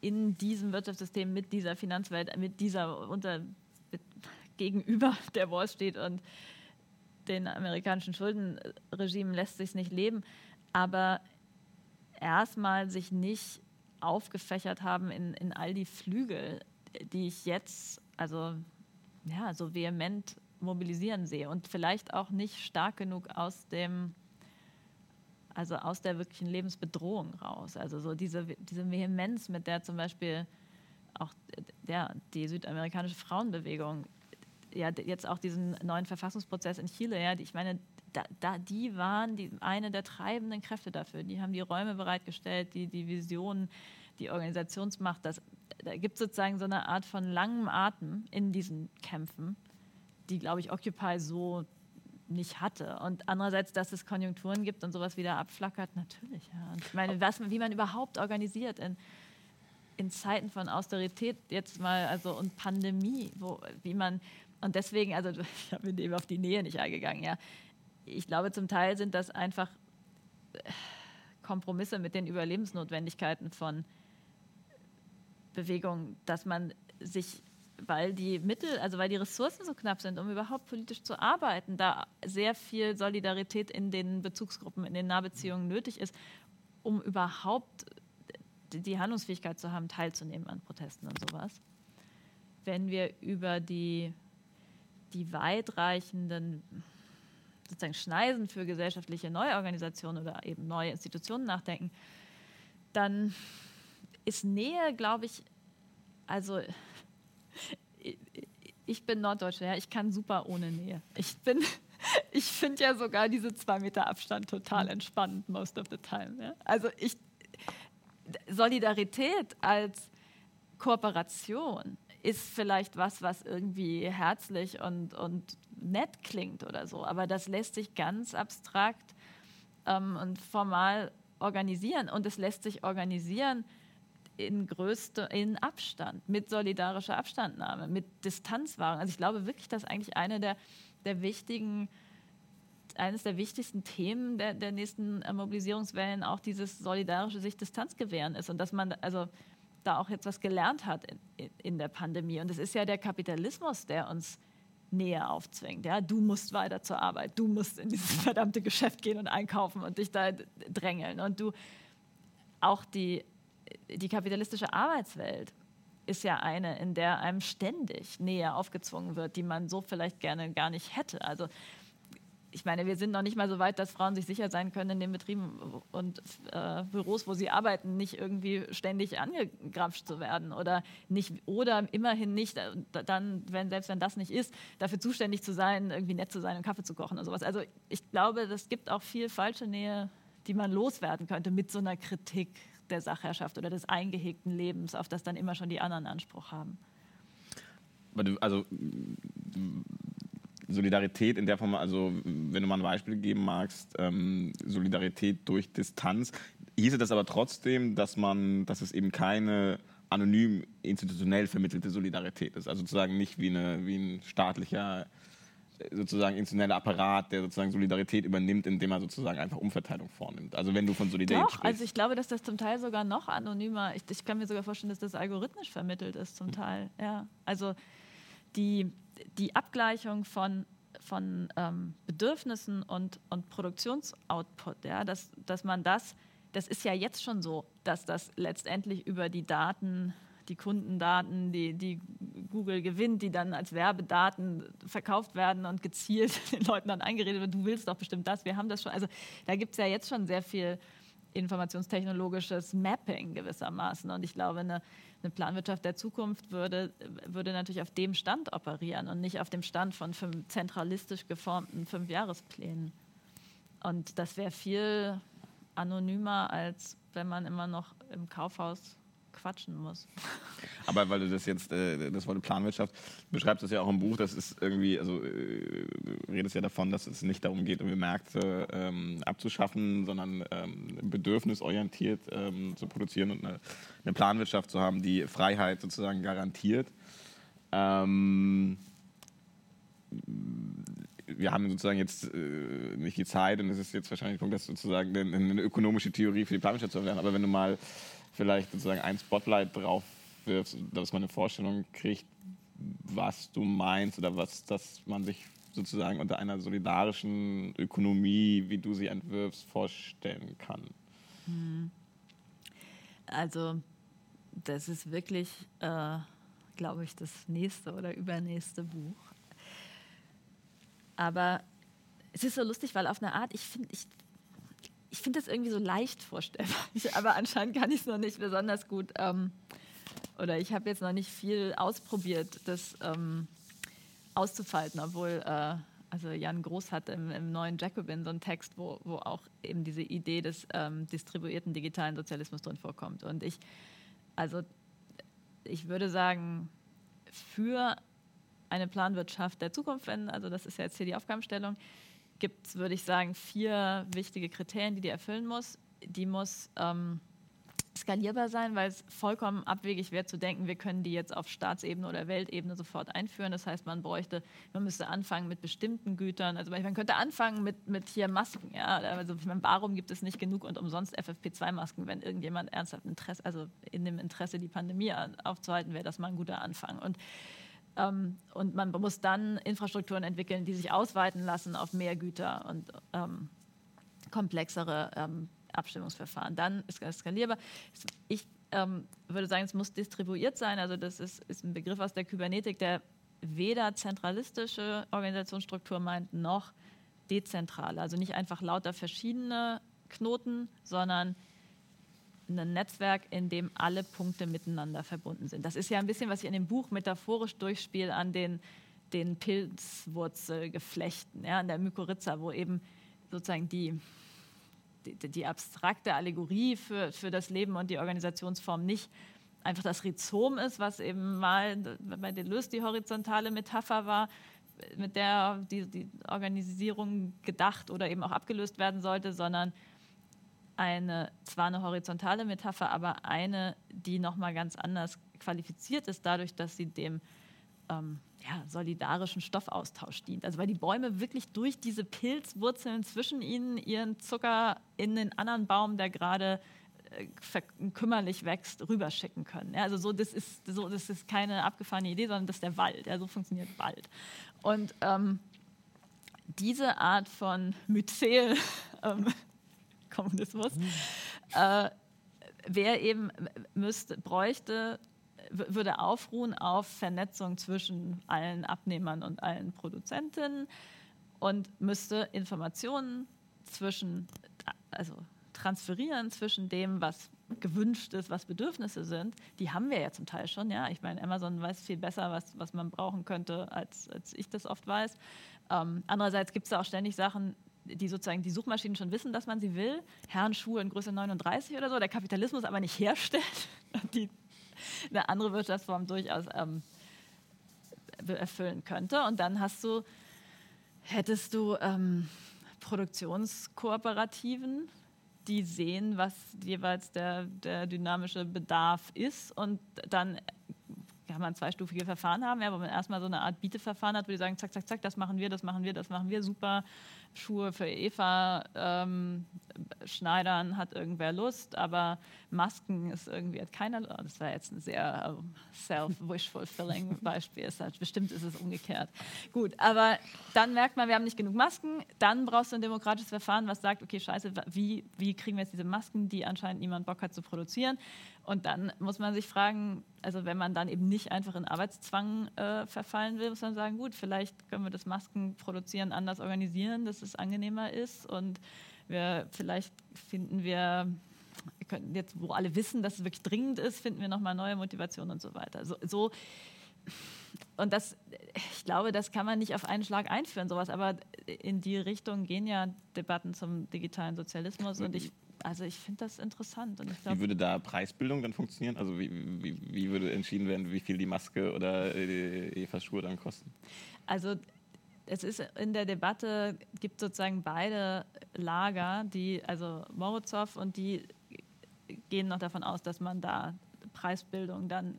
in diesem Wirtschaftssystem mit dieser Finanzwelt, mit dieser unter, mit, gegenüber [LAUGHS] der Wall Street und den amerikanischen Schuldenregimen lässt sich nicht leben, aber erstmal sich nicht aufgefächert haben in, in all die Flügel, die ich jetzt also ja, so vehement mobilisieren sehe und vielleicht auch nicht stark genug aus dem, also aus der wirklichen Lebensbedrohung raus. Also so diese, diese Vehemenz, mit der zum Beispiel auch ja, die südamerikanische Frauenbewegung ja jetzt auch diesen neuen Verfassungsprozess in Chile, ja, ich meine, da, da, die waren die, eine der treibenden Kräfte dafür. Die haben die Räume bereitgestellt, die, die Visionen, die Organisationsmacht. Das, da gibt es sozusagen so eine Art von langem Atem in diesen Kämpfen die, glaube ich, Occupy so nicht hatte. Und andererseits, dass es Konjunkturen gibt und sowas wieder abflackert, natürlich. Ja. Und ich meine, was, wie man überhaupt organisiert in, in Zeiten von Austerität jetzt mal, also und Pandemie, wo, wie man, und deswegen, also [LAUGHS] ich habe eben auf die Nähe nicht eingegangen, ja. Ich glaube, zum Teil sind das einfach äh, Kompromisse mit den Überlebensnotwendigkeiten von Bewegungen, dass man sich weil die Mittel, also weil die Ressourcen so knapp sind, um überhaupt politisch zu arbeiten, da sehr viel Solidarität in den Bezugsgruppen, in den Nahbeziehungen nötig ist, um überhaupt die Handlungsfähigkeit zu haben, teilzunehmen an Protesten und sowas. Wenn wir über die, die weitreichenden sozusagen Schneisen für gesellschaftliche Neuorganisationen oder eben neue Institutionen nachdenken, dann ist Nähe, glaube ich, also ich bin Norddeutsche, ja, ich kann super ohne Nähe. Ich bin, [LAUGHS] ich finde ja sogar diese zwei Meter Abstand total entspannend most of the time. Ja. Also ich, Solidarität als Kooperation ist vielleicht was, was irgendwie herzlich und, und nett klingt oder so, aber das lässt sich ganz abstrakt ähm, und formal organisieren und es lässt sich organisieren in größte, in Abstand, mit solidarischer Abstandnahme, mit Distanzwahrung. Also ich glaube wirklich, dass eigentlich eine der, der wichtigen, eines der wichtigsten Themen der, der nächsten äh, Mobilisierungswellen auch dieses solidarische sich Distanz gewähren ist und dass man also da auch jetzt was gelernt hat in, in der Pandemie. Und es ist ja der Kapitalismus, der uns Nähe aufzwingt. Ja? Du musst weiter zur Arbeit, du musst in dieses [LAUGHS] verdammte Geschäft gehen und einkaufen und dich da drängeln. Und du auch die die kapitalistische Arbeitswelt ist ja eine, in der einem ständig Nähe aufgezwungen wird, die man so vielleicht gerne gar nicht hätte. Also ich meine, wir sind noch nicht mal so weit, dass Frauen sich sicher sein können in den Betrieben und äh, Büros, wo sie arbeiten, nicht irgendwie ständig angegrapscht zu werden oder nicht oder immerhin nicht äh, dann, wenn selbst wenn das nicht ist, dafür zuständig zu sein, irgendwie nett zu sein und Kaffee zu kochen und sowas. Also ich glaube, es gibt auch viel falsche Nähe, die man loswerden könnte mit so einer Kritik der Sachherrschaft oder des eingehegten Lebens, auf das dann immer schon die anderen Anspruch haben. Also Solidarität in der Form, also wenn du mal ein Beispiel geben magst, ähm, Solidarität durch Distanz, hieße das aber trotzdem, dass man, dass es eben keine anonym institutionell vermittelte Solidarität ist. Also sozusagen nicht wie, eine, wie ein staatlicher sozusagen institutioneller Apparat, der sozusagen Solidarität übernimmt, indem er sozusagen einfach Umverteilung vornimmt. Also wenn du von Solidarität Doch, sprichst. also ich glaube, dass das zum Teil sogar noch anonymer, ich, ich kann mir sogar vorstellen, dass das algorithmisch vermittelt ist zum Teil. Ja, also die, die Abgleichung von, von ähm, Bedürfnissen und, und Produktionsoutput, ja, dass, dass man das, das ist ja jetzt schon so, dass das letztendlich über die Daten die Kundendaten, die, die Google gewinnt, die dann als Werbedaten verkauft werden und gezielt [LAUGHS] den Leuten dann eingeredet wird, du willst doch bestimmt das, wir haben das schon. Also da gibt es ja jetzt schon sehr viel informationstechnologisches Mapping gewissermaßen. Und ich glaube, eine, eine, Planwirtschaft der Zukunft würde, würde natürlich auf dem Stand operieren und nicht auf dem Stand von fünf zentralistisch geformten Fünfjahresplänen. Und das wäre viel anonymer, als wenn man immer noch im Kaufhaus quatschen muss. Aber weil du das jetzt, äh, das Wort Planwirtschaft, beschreibst das ja auch im Buch, das ist irgendwie, also äh, redest ja davon, dass es nicht darum geht, irgendwie Märkte ähm, abzuschaffen, sondern ähm, bedürfnisorientiert ähm, zu produzieren und eine, eine, Planwirtschaft zu haben, die Freiheit sozusagen garantiert. Ähm, wir haben sozusagen jetzt äh, nicht die Zeit und es ist jetzt wahrscheinlich der Punkt, dass sozusagen eine, eine ökonomische Theorie für die Planwirtschaft zu werden. Aber wenn du mal vielleicht sozusagen ein Spotlight drauf wirfst, dass man eine Vorstellung kriegt, was du meinst oder was dass man sich sozusagen unter einer solidarischen Ökonomie, wie du sie entwirfst, vorstellen kann. Hm. Also das ist wirklich, äh, glaube ich, das nächste oder übernächste Buch. Aber es ist so lustig, weil auf eine Art, ich finde, ich ich finde das irgendwie so leicht vorstellbar. [LAUGHS] Aber anscheinend kann ich es noch nicht besonders gut. Ähm, oder ich habe jetzt noch nicht viel ausprobiert, das ähm, auszufalten, obwohl äh, also Jan Groß hat im, im, neuen Jacobin so einen Text, wo, wo auch eben diese Idee des ähm, distribuierten digitalen Sozialismus drin vorkommt. Und ich, also ich würde sagen, für eine Planwirtschaft der Zukunft, wenn, also das ist ja jetzt hier die Aufgabenstellung, gibt es, würde ich sagen, vier wichtige Kriterien, die die erfüllen muss. Die muss ähm, skalierbar sein, weil es vollkommen abwegig wäre zu denken, wir können die jetzt auf Staatsebene oder Weltebene sofort einführen. Das heißt, man bräuchte, man müsste anfangen mit bestimmten Gütern. Also man könnte anfangen mit, mit hier Masken. Ja? Also warum gibt es nicht genug und umsonst FFP2-Masken, wenn irgendjemand ernsthaft Interesse, also in dem Interesse die Pandemie aufzuhalten, wäre das mal ein guter Anfang. Und ähm, und man muss dann Infrastrukturen entwickeln, die sich ausweiten lassen auf mehr Güter und ähm, komplexere ähm, Abstimmungsverfahren. Dann ist es skalierbar. Ich ähm, würde sagen, es muss distribuiert sein. Also das ist, ist ein Begriff aus der Kybernetik, der weder zentralistische Organisationsstruktur meint, noch dezentrale. Also nicht einfach lauter verschiedene Knoten, sondern ein Netzwerk, in dem alle Punkte miteinander verbunden sind. Das ist ja ein bisschen, was ich in dem Buch metaphorisch durchspiele an den, den Pilzwurzelgeflechten, ja, an der Mykorrhiza, wo eben sozusagen die, die, die, abstrakte Allegorie für, für das Leben und die Organisationsform nicht einfach das Rhizom ist, was eben mal bei Deleuze die horizontale Metapher war, mit der die, die Organisierung gedacht oder eben auch abgelöst werden sollte, sondern eine, zwar eine horizontale Metapher, aber eine, die nochmal ganz anders qualifiziert ist, dadurch, dass sie dem ähm, ja, solidarischen Stoffaustausch dient. Also weil die Bäume wirklich durch diese Pilzwurzeln zwischen ihnen ihren Zucker in den anderen Baum, der gerade äh, kümmerlich wächst, rüberschicken können. Ja, also so das, ist, so, das ist keine abgefahrene Idee, sondern das ist der Wald. Ja, so funktioniert Wald. Und ähm, diese Art von Myzel [LAUGHS] ähm, Kommunismus, äh, wer eben müsste, bräuchte, würde aufruhen auf Vernetzung zwischen allen Abnehmern und allen Produzentinnen und müsste Informationen zwischen, also transferieren zwischen dem, was gewünscht ist, was Bedürfnisse sind. Die haben wir ja zum Teil schon. Ja, ich meine, Amazon weiß viel besser, was, was man brauchen könnte, als, als ich das oft weiß. Ähm, andererseits gibt es da auch ständig Sachen, die sozusagen die Suchmaschinen schon wissen, dass man sie will, Herrenschuhe in Größe 39 oder so, der Kapitalismus aber nicht herstellt, die eine andere Wirtschaftsform durchaus ähm, erfüllen könnte. Und dann hast du, hättest du ähm, Produktionskooperativen, die sehen, was jeweils der, der dynamische Bedarf ist und dann kann man zweistufige Verfahren haben, ja, wo man erstmal so eine Art Bieteverfahren hat, wo die sagen, zack, zack, zack, das machen wir, das machen wir, das machen wir, super, Schuhe für Eva ähm, schneidern, hat irgendwer Lust, aber Masken ist irgendwie hat keiner Lust. Das war jetzt ein sehr uh, self-wish-fulfilling [LAUGHS] Beispiel. Halt, bestimmt ist es umgekehrt. Gut, aber dann merkt man, wir haben nicht genug Masken. Dann brauchst du ein demokratisches Verfahren, was sagt, okay, scheiße, wie, wie kriegen wir jetzt diese Masken, die anscheinend niemand Bock hat zu produzieren? Und dann muss man sich fragen, also wenn man dann eben nicht einfach in Arbeitszwang äh, verfallen will, muss man sagen, gut, vielleicht können wir das Maskenproduzieren anders organisieren, dass es angenehmer ist und wir, vielleicht finden wir, wir könnten jetzt, wo alle wissen, dass es wirklich dringend ist, finden wir nochmal neue Motivationen und so weiter. So, so und das, ich glaube, das kann man nicht auf einen Schlag einführen, sowas, aber in die Richtung gehen ja Debatten zum digitalen Sozialismus und ich, also ich finde das interessant. Glaub, wie würde da Preisbildung dann funktionieren? Also wie, wie, wie würde entschieden werden, wie viel die Maske oder die Evas Schuhe dann kosten? Also es ist in der Debatte, gibt sozusagen beide Lager, die, also Morozow und die gehen noch davon aus, dass man da Preisbildung dann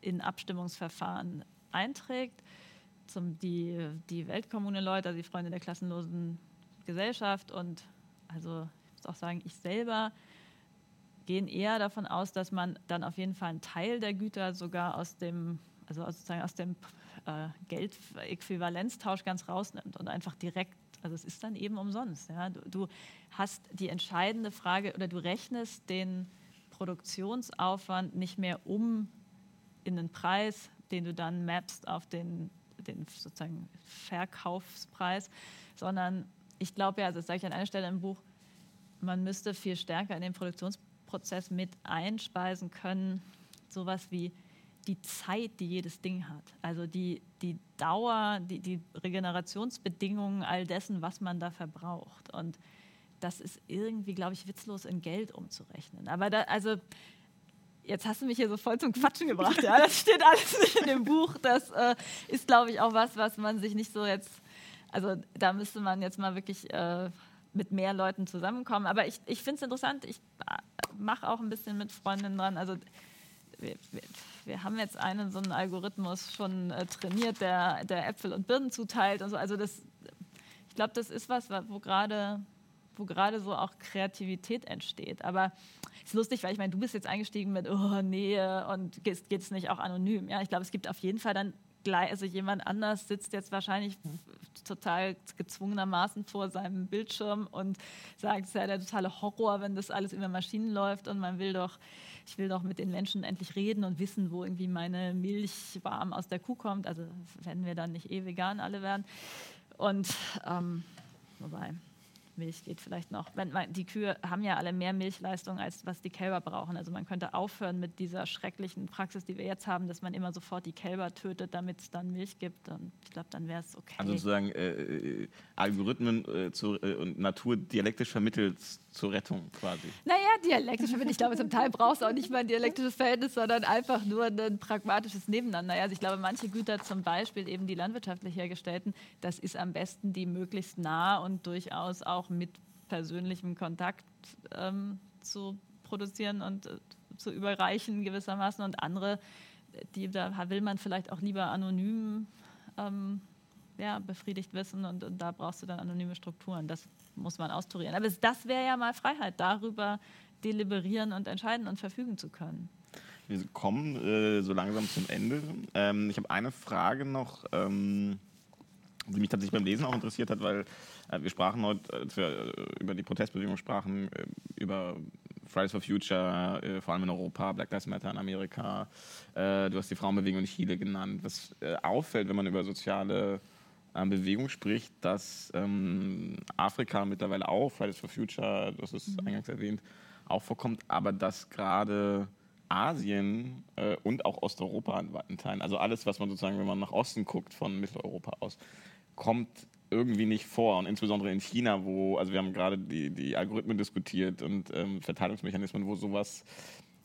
in Abstimmungsverfahren einträgt. Zum, die, die Weltkommune-Leute, also die Freunde der klassenlosen Gesellschaft und also ich muss auch sagen, ich selber gehen eher davon aus, dass man dann auf jeden Fall einen Teil der Güter sogar aus dem, also sozusagen aus dem äh, Geldäquivalenztausch ganz rausnimmt und einfach direkt, also es ist dann eben umsonst. Ja? Du, du hast die entscheidende Frage oder du rechnest den Produktionsaufwand nicht mehr um in den Preis, den du dann mappst auf den, den sozusagen Verkaufspreis, sondern ich glaube ja, das sage ich an einer Stelle im Buch, man müsste viel stärker in den Produktionsprozess mit einspeisen können, sowas wie die Zeit, die jedes Ding hat. Also die, die Dauer, die, die Regenerationsbedingungen all dessen, was man da verbraucht. Und das ist irgendwie, glaube ich, witzlos in Geld umzurechnen. Aber da, also jetzt hast du mich hier so voll zum Quatschen gebracht. Ja? Das steht alles nicht in dem Buch. Das äh, ist, glaube ich, auch was, was man sich nicht so jetzt, also da müsste man jetzt mal wirklich äh, mit mehr Leuten zusammenkommen. Aber ich, ich finde es interessant. Ich äh, mache auch ein bisschen mit Freundinnen dran. Also wir, wir, wir, haben jetzt einen so einen Algorithmus schon äh, trainiert, der, der Äpfel und Birnen zuteilt und so. Also das, ich glaube, das ist was, wo gerade wo gerade so auch Kreativität entsteht. Aber es ist lustig, weil ich meine, du bist jetzt eingestiegen mit oh, Nähe und geht es nicht auch anonym. Ja, ich glaube, es gibt auf jeden Fall dann gleich, also jemand anders sitzt jetzt wahrscheinlich total gezwungenermaßen vor seinem Bildschirm und sagt, es ist ja der totale Horror, wenn das alles über Maschinen läuft und man will doch, ich will doch mit den Menschen endlich reden und wissen, wo irgendwie meine Milch warm aus der Kuh kommt. Also wenn wir dann nicht eh vegan alle werden. Und ähm, wobei, Milch geht vielleicht noch. Man, die Kühe haben ja alle mehr Milchleistung, als was die Kälber brauchen. Also man könnte aufhören mit dieser schrecklichen Praxis, die wir jetzt haben, dass man immer sofort die Kälber tötet, damit es dann Milch gibt. Und ich glaube, dann wäre es okay. Also sozusagen äh, äh, Algorithmen äh, zu, äh, und Natur dialektisch vermittelt zur Rettung quasi. Naja, dialektisch vermittelt. Ich glaube, zum Teil brauchst du auch nicht mal ein dialektisches Verhältnis, sondern einfach nur ein pragmatisches Nebeneinander. Also ich glaube, manche Güter, zum Beispiel eben die landwirtschaftlich hergestellten, das ist am besten die möglichst nah und durchaus auch mit persönlichem Kontakt ähm, zu produzieren und äh, zu überreichen gewissermaßen und andere, die, da will man vielleicht auch lieber anonym ähm, ja, befriedigt wissen und, und, da brauchst du dann anonyme Strukturen. Das muss man austurieren. Aber das wäre ja mal Freiheit, darüber deliberieren und entscheiden und verfügen zu können. Wir kommen äh, so langsam zum Ende. Ähm, ich habe eine Frage noch. Ähm die mich tatsächlich beim Lesen auch interessiert hat, weil wir sprachen heute, als wir äh, über die Protestbewegung sprachen, äh, über Fridays for Future, äh, vor allem in Europa, Black Lives Matter in Amerika. Äh, du hast die Frauenbewegung in Chile genannt. Was äh, auffällt, wenn man über soziale Bewegung spricht, dass ähm, Afrika mittlerweile auch, Fridays for Future, du hast es mhm. eingangs erwähnt, auch vorkommt, aber dass gerade Asien äh, und auch Osteuropa in weiten Teilen, also alles, was man sozusagen, wenn man nach Osten guckt, von Mitteleuropa aus, kommt irgendwie nicht vor. Und insbesondere in China, wo, also wir haben gerade die, die Algorithmen diskutiert und ähm, Verteilungsmechanismen, wo sowas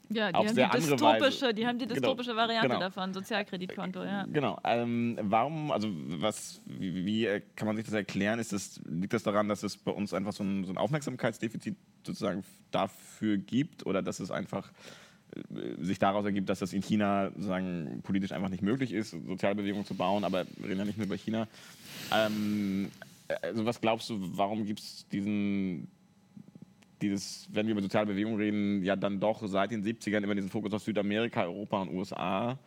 ja, die, haben die, dystopische, die haben die genau, dystopische genau, Variante genau. davon, Sozialkreditkonto, ja. Genau. Ähm, warum, also was, wie, wie, kann man sich das erklären? Ist das, liegt das daran, dass es bei uns einfach so ein, so ein Aufmerksamkeitsdefizit sozusagen dafür gibt oder dass es einfach äh, sich daraus ergibt, dass das in China sozusagen politisch einfach nicht möglich ist, Sozialbewegungen zu bauen, aber wir reden ja nicht nur über China. Ähm, also was glaubst du, warum gibt es diesen, dieses, wenn wir über soziale Bewegungen reden, ja dann doch seit den 70ern immer diesen Fokus auf Südamerika, Europa und USA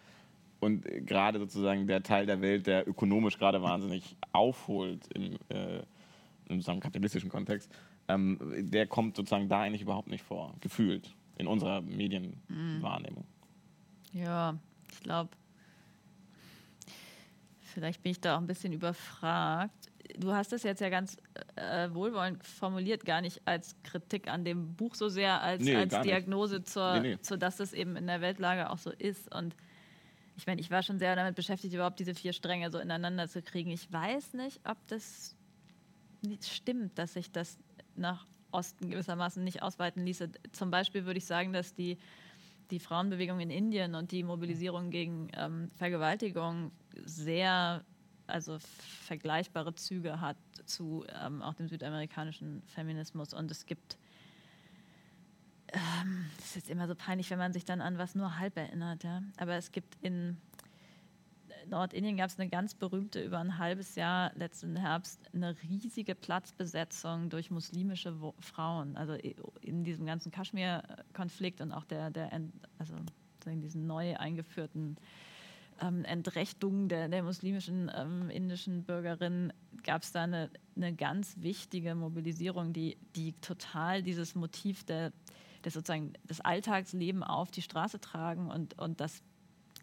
und gerade sozusagen der Teil der Welt, der ökonomisch gerade wahnsinnig aufholt im, äh, im kapitalistischen Kontext, ähm, der kommt sozusagen da eigentlich überhaupt nicht vor, gefühlt in unserer Medienwahrnehmung. Ja, ich glaube, vielleicht bin ich da auch ein bisschen überfragt. du hast das jetzt ja ganz äh, wohlwollend formuliert, gar nicht als Kritik an dem Buch so sehr, als, Nee, als. Diagnose zur, Nee, nee. zur, dass das eben in der Weltlage auch so ist. Und ich meine, ich war schon sehr damit beschäftigt, überhaupt diese vier Stränge so ineinander zu kriegen. Ich weiß nicht, ob das stimmt, dass sich das nach Osten gewissermaßen nicht ausweiten ließe. Zum Beispiel würde ich sagen, dass die, die Frauenbewegung in Indien und die Mobilisierung gegen ähm, Vergewaltigung sehr also vergleichbare Züge hat zu ähm, auch dem südamerikanischen Feminismus. Und es gibt, ähm, das ist jetzt immer so peinlich, wenn man sich dann an was nur halb erinnert, ja. Aber es gibt in Nordindien gab es eine ganz berühmte, über ein halbes Jahr letzten Herbst, eine riesige Platzbesetzung durch muslimische Wo Frauen. Also in diesem ganzen Kaschmir-Konflikt und auch der, der also diesen neu eingeführten ähm, Entrechtung der, der muslimischen ähm, indischen Bürgerinnen gab es da eine, eine ganz wichtige Mobilisierung, die, die total dieses Motiv der, des sozusagen des Alltagsleben auf die Straße tragen und, und das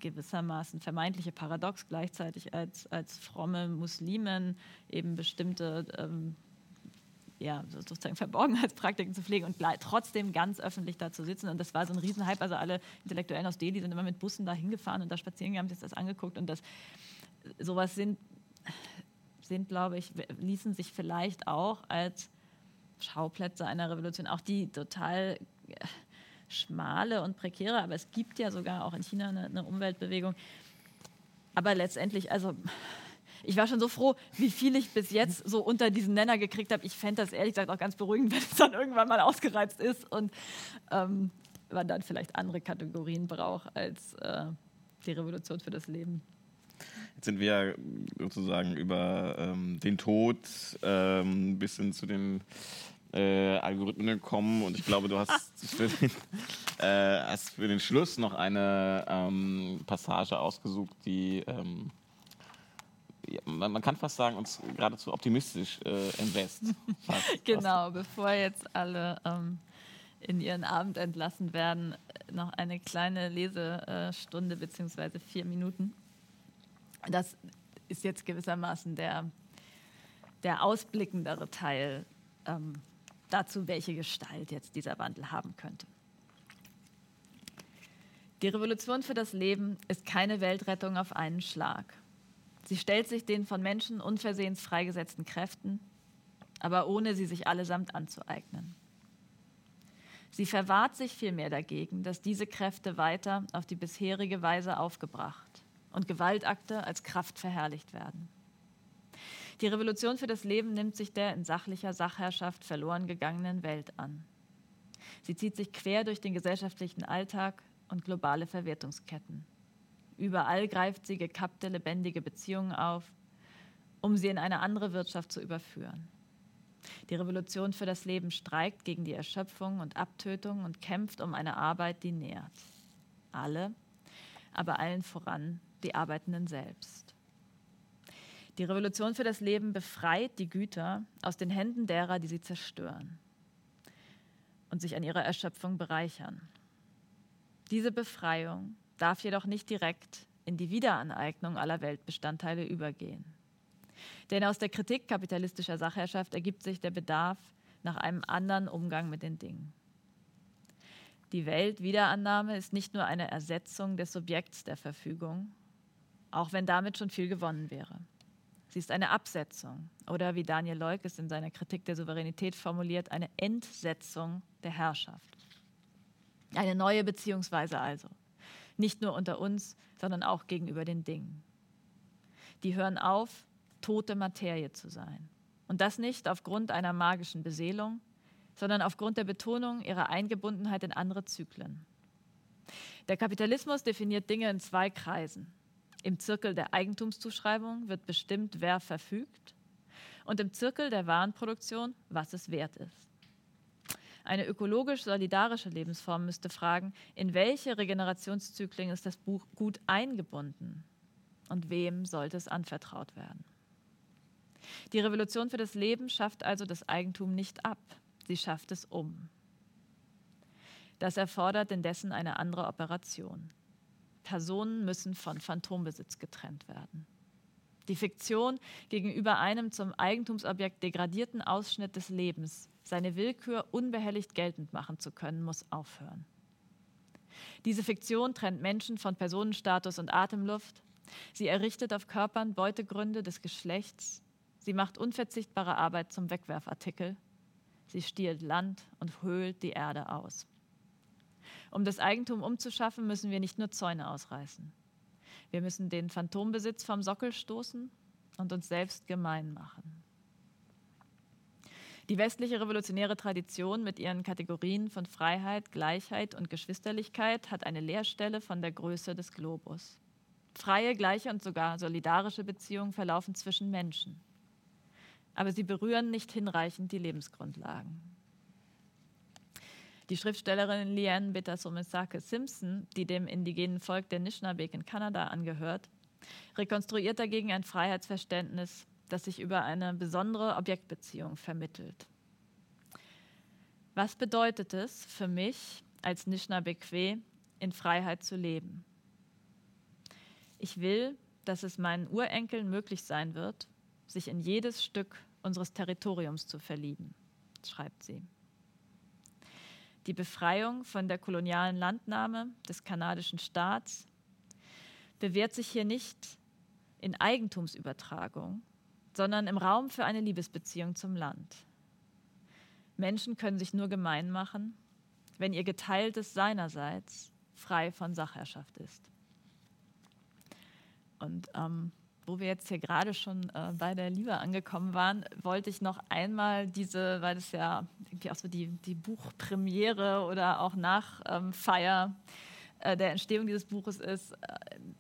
gewissermaßen vermeintliche Paradox gleichzeitig als, als fromme Muslimen eben bestimmte ähm, ja, sozusagen Verborgenheitspraktiken zu pflegen und trotzdem ganz öffentlich da zu sitzen. Und das war so ein Riesenhype. Also alle Intellektuellen aus Delhi sind immer mit Bussen da hingefahren und da spazieren gegangen, haben sich das angeguckt. Und das sowas sind, sind, glaube ich, ließen sich vielleicht auch als Schauplätze einer Revolution, auch die total schmale und prekäre, aber es gibt ja sogar auch in China eine, eine Umweltbewegung. Aber letztendlich, also ich war schon so froh, wie viel ich bis jetzt so unter diesen Nenner gekriegt habe. Ich fände das ehrlich gesagt auch ganz beruhigend, [LAUGHS] wenn es dann irgendwann mal ausgereizt ist und ähm, man dann vielleicht andere Kategorien braucht als äh, die Revolution für das Leben. Jetzt sind wir sozusagen über ähm, den Tod ähm, bis hin zu den äh, Algorithmen gekommen und ich glaube, du hast, für, den, äh, hast für den Schluss noch eine ähm, Passage ausgesucht, die ähm, ja, man, man kann fast sagen, uns geradezu optimistisch äh, entlässt. [LAUGHS] Fast, Genau, bevor jetzt alle ähm, in ihren Abend entlassen werden, noch eine kleine Lesestunde beziehungsweise vier Minuten. Das ist jetzt gewissermaßen der, der ausblickendere Teil ähm, dazu, welche Gestalt jetzt dieser Wandel haben könnte. Die Revolution für das Leben ist keine Weltrettung auf einen Schlag. Sie stellt sich den von Menschen unversehens freigesetzten Kräften, aber ohne sie sich allesamt anzueignen. Sie verwahrt sich vielmehr dagegen, dass diese Kräfte weiter auf die bisherige Weise aufgebracht und Gewaltakte als Kraft verherrlicht werden. Die Revolution für das Leben nimmt sich der in sachlicher Sachherrschaft verloren gegangenen Welt an. Sie zieht sich quer durch den gesellschaftlichen Alltag und globale Verwertungsketten. Überall greift sie gekappte, lebendige Beziehungen auf, um sie in eine andere Wirtschaft zu überführen. Die Revolution für das Leben streikt gegen die Erschöpfung und Abtötung und kämpft um eine Arbeit, die nährt. Alle, aber allen voran die Arbeitenden selbst. Die Revolution für das Leben befreit die Güter aus den Händen derer, die sie zerstören und sich an ihrer Erschöpfung bereichern. Diese Befreiung darf jedoch nicht direkt in die Wiederaneignung aller Weltbestandteile übergehen. Denn aus der Kritik kapitalistischer Sachherrschaft ergibt sich der Bedarf nach einem anderen Umgang mit den Dingen. Die Weltwiederannahme ist nicht nur eine Ersetzung des Subjekts der Verfügung, auch wenn damit schon viel gewonnen wäre. Sie ist eine Absetzung oder wie Daniel Leuk es in seiner Kritik der Souveränität formuliert, eine Entsetzung der Herrschaft. Eine neue Beziehungsweise also, nicht nur unter uns, sondern auch gegenüber den Dingen. Die hören auf, tote Materie zu sein. Und das nicht aufgrund einer magischen Beseelung, sondern aufgrund der Betonung ihrer Eingebundenheit in andere Zyklen. Der Kapitalismus definiert Dinge in zwei Kreisen. Im Zirkel der Eigentumszuschreibung wird bestimmt, wer verfügt, und im Zirkel der Warenproduktion, was es wert ist. Eine ökologisch-solidarische Lebensform müsste fragen, in welche Regenerationszyklen ist das Buch gut eingebunden und wem sollte es anvertraut werden. Die Revolution für das Leben schafft also das Eigentum nicht ab, sie schafft es um. Das erfordert indessen eine andere Operation. Personen müssen von Phantombesitz getrennt werden. Die Fiktion gegenüber einem zum Eigentumsobjekt degradierten Ausschnitt des Lebens, seine Willkür unbehelligt geltend machen zu können, muss aufhören. Diese Fiktion trennt Menschen von Personenstatus und Atemluft. Sie errichtet auf Körpern Beutegründe des Geschlechts. Sie macht unverzichtbare Arbeit zum Wegwerfartikel. Sie stiehlt Land und höhlt die Erde aus. Um das Eigentum umzuschaffen, müssen wir nicht nur Zäune ausreißen. Wir müssen den Phantombesitz vom Sockel stoßen und uns selbst gemein machen. Die westliche revolutionäre Tradition mit ihren Kategorien von Freiheit, Gleichheit und Geschwisterlichkeit hat eine Leerstelle von der Größe des Globus. Freie, gleiche und sogar solidarische Beziehungen verlaufen zwischen Menschen. Aber sie berühren nicht hinreichend die Lebensgrundlagen. Die Schriftstellerin Leanne Betasomesake Simpson, die dem indigenen Volk der Nishnabeg in Kanada angehört, rekonstruiert dagegen ein Freiheitsverständnis, das sich über eine besondere Objektbeziehung vermittelt. Was bedeutet es für mich als Nishnabekwe, in Freiheit zu leben? Ich will, dass es meinen Urenkeln möglich sein wird, sich in jedes Stück unseres Territoriums zu verlieben, schreibt sie. Die Befreiung von der kolonialen Landnahme des kanadischen Staats bewährt sich hier nicht in Eigentumsübertragung, sondern im Raum für eine Liebesbeziehung zum Land. Menschen können sich nur gemein machen, wenn ihr geteiltes seinerseits frei von Sachherrschaft ist. Und ähm, wo wir jetzt hier gerade schon äh, bei der Liebe angekommen waren, wollte ich noch einmal diese, weil das ja irgendwie auch so die, die Buchpremiere oder auch Nachfeier ähm, äh, der Entstehung dieses Buches ist, äh,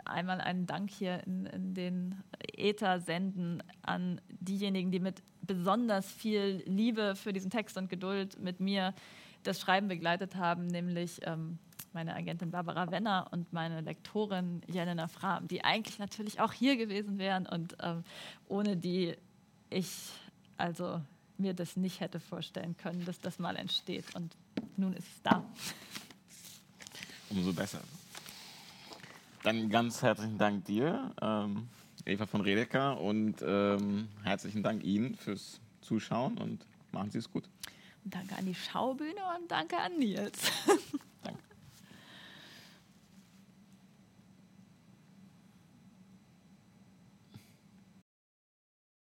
einmal einen Dank hier in, in den Äther senden an diejenigen, die mit besonders viel Liebe für diesen Text und Geduld mit mir das Schreiben begleitet haben, nämlich ähm, meine Agentin Barbara Wenner und meine Lektorin Jelena Frahm, die eigentlich natürlich auch hier gewesen wären und ähm, ohne die ich also mir das nicht hätte vorstellen können, dass das mal entsteht. Und nun ist es da umso besser. Dann ganz herzlichen Dank dir, ähm, Eva von Redeker, und ähm, herzlichen Dank Ihnen fürs Zuschauen und machen Sie es gut. danke an die Schaubühne und danke an Nils. [LAUGHS]